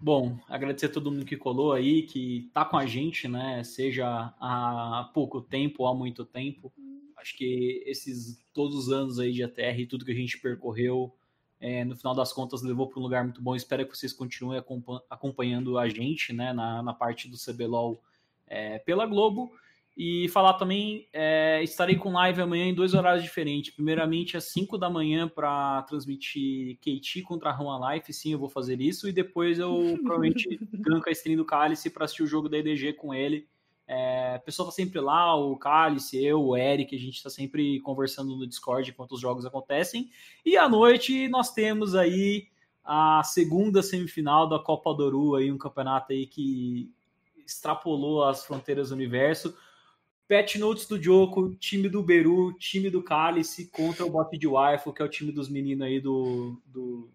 Bom, agradecer a todo mundo que colou aí, que tá com a gente, né? Seja há pouco tempo ou há muito tempo. Acho que esses todos os anos aí de ATR e tudo que a gente percorreu, é, no final das contas levou para um lugar muito bom. Espero que vocês continuem acompanhando a gente, né? Na, na parte do CBLOL é, pela Globo. E falar também, é, estarei com live amanhã em dois horários diferentes. Primeiramente às 5 da manhã para transmitir KT contra a Roma Life, sim, eu vou fazer isso. E depois eu provavelmente ganco a stream do Cálice para assistir o jogo da EDG com ele. É, a pessoa tá sempre lá, o Cálice, eu, o Eric, a gente está sempre conversando no Discord enquanto os jogos acontecem. E à noite nós temos aí a segunda semifinal da Copa do aí um campeonato aí que extrapolou as fronteiras do universo Pet Notes do Joko, time do Beru, time do Cálice contra o bot de Waifu, que é o time dos meninos aí do, do,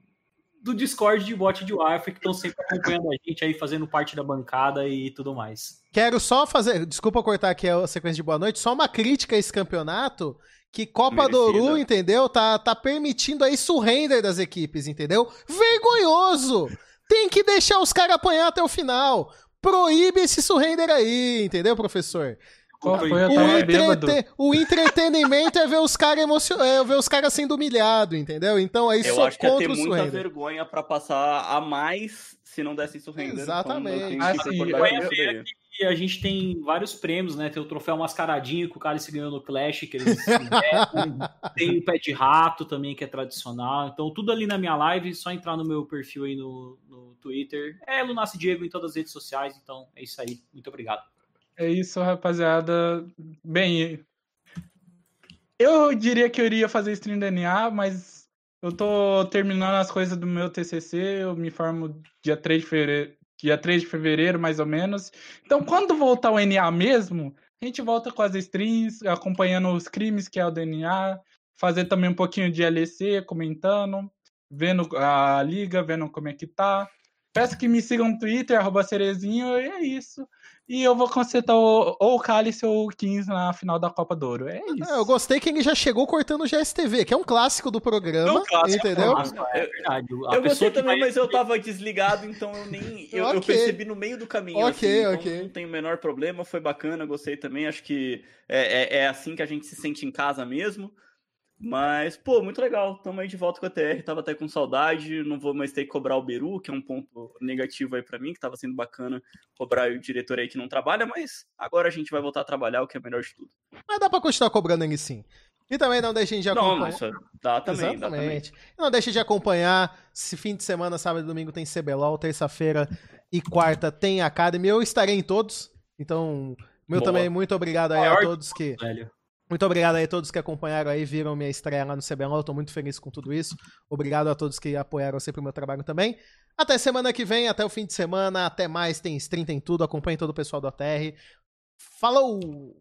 do Discord de bot de Waifu, que estão sempre acompanhando a gente aí, fazendo parte da bancada e tudo mais. Quero só fazer, desculpa cortar aqui a sequência de boa noite, só uma crítica a esse campeonato, que Copa do Ouro, entendeu? Tá, tá permitindo aí surrender das equipes, entendeu? Vergonhoso! Tem que deixar os caras apanhar até o final. Proíbe esse surrender aí, entendeu, professor? Qual foi? Eu tava entrete... O entretenimento é ver os caras emocion... é ver os caras sendo humilhados, entendeu? Então aí eu sou acho que contra ia ter o muita vergonha pra passar a mais se não desse isso render. Exatamente. Então, Assim, vergonha que a gente tem vários prêmios, né? Tem o troféu mascaradinho que o cara se ganhou no Clash, que eles tem o pé de rato também, que é tradicional. Então, tudo ali na minha live, só entrar no meu perfil aí no, no Twitter. É Lunace Diego em todas as redes sociais, então é isso aí. Muito obrigado. É isso, rapaziada. Bem, eu diria que eu iria fazer stream DNA, mas eu tô terminando as coisas do meu TCC, eu me formo dia 3 de fevereiro, dia 3 de fevereiro, mais ou menos. Então, quando voltar o NA mesmo, a gente volta com as streams, acompanhando os crimes que é o DNA, fazer também um pouquinho de LEC, comentando, vendo a liga, vendo como é que tá. Peço que me sigam no Twitter, arroba Cerezinho, e é isso. E eu vou consertar o, ou o Cálice ou o 15 na final da Copa do Ouro. É isso. É, eu gostei que ele já chegou cortando o GSTV, que é um clássico do programa, É um clássico, entendeu? É verdade. A Eu gostei também, vai- mas eu tava desligado, então eu nem. Eu, eu Ok. percebi no meio do caminho. Ok, assim, ok. Então não tem o menor problema, foi bacana, gostei também. Acho que é, é, é assim que a gente se sente em casa mesmo. Mas, pô, muito legal. Tamo aí de volta com a TR. Tava até com saudade. Não vou mais ter que cobrar o Beru, que é um ponto negativo aí pra mim, que tava sendo bacana cobrar o diretor aí que não trabalha, mas agora a gente vai voltar a trabalhar, o que é melhor de tudo. Mas dá pra continuar cobrando ele sim. E também não deixem de não, acompanhar. mas isso dá também, dá também. Exatamente. Não deixe de acompanhar. Esse fim de semana, sábado e domingo tem CBLOL, terça-feira e quarta tem Academy. Eu estarei em todos. Então, meu Boa. também muito obrigado aí a todos que Velho. Muito obrigado aí a todos que acompanharam aí, viram minha estreia lá no CBLOL. Tô muito feliz com tudo isso. Obrigado a todos que apoiaram sempre o meu trabalho também. Até semana que vem, até o fim de semana, até mais, tem stream, tem tudo. Acompanhe todo o pessoal do ATR. Falou!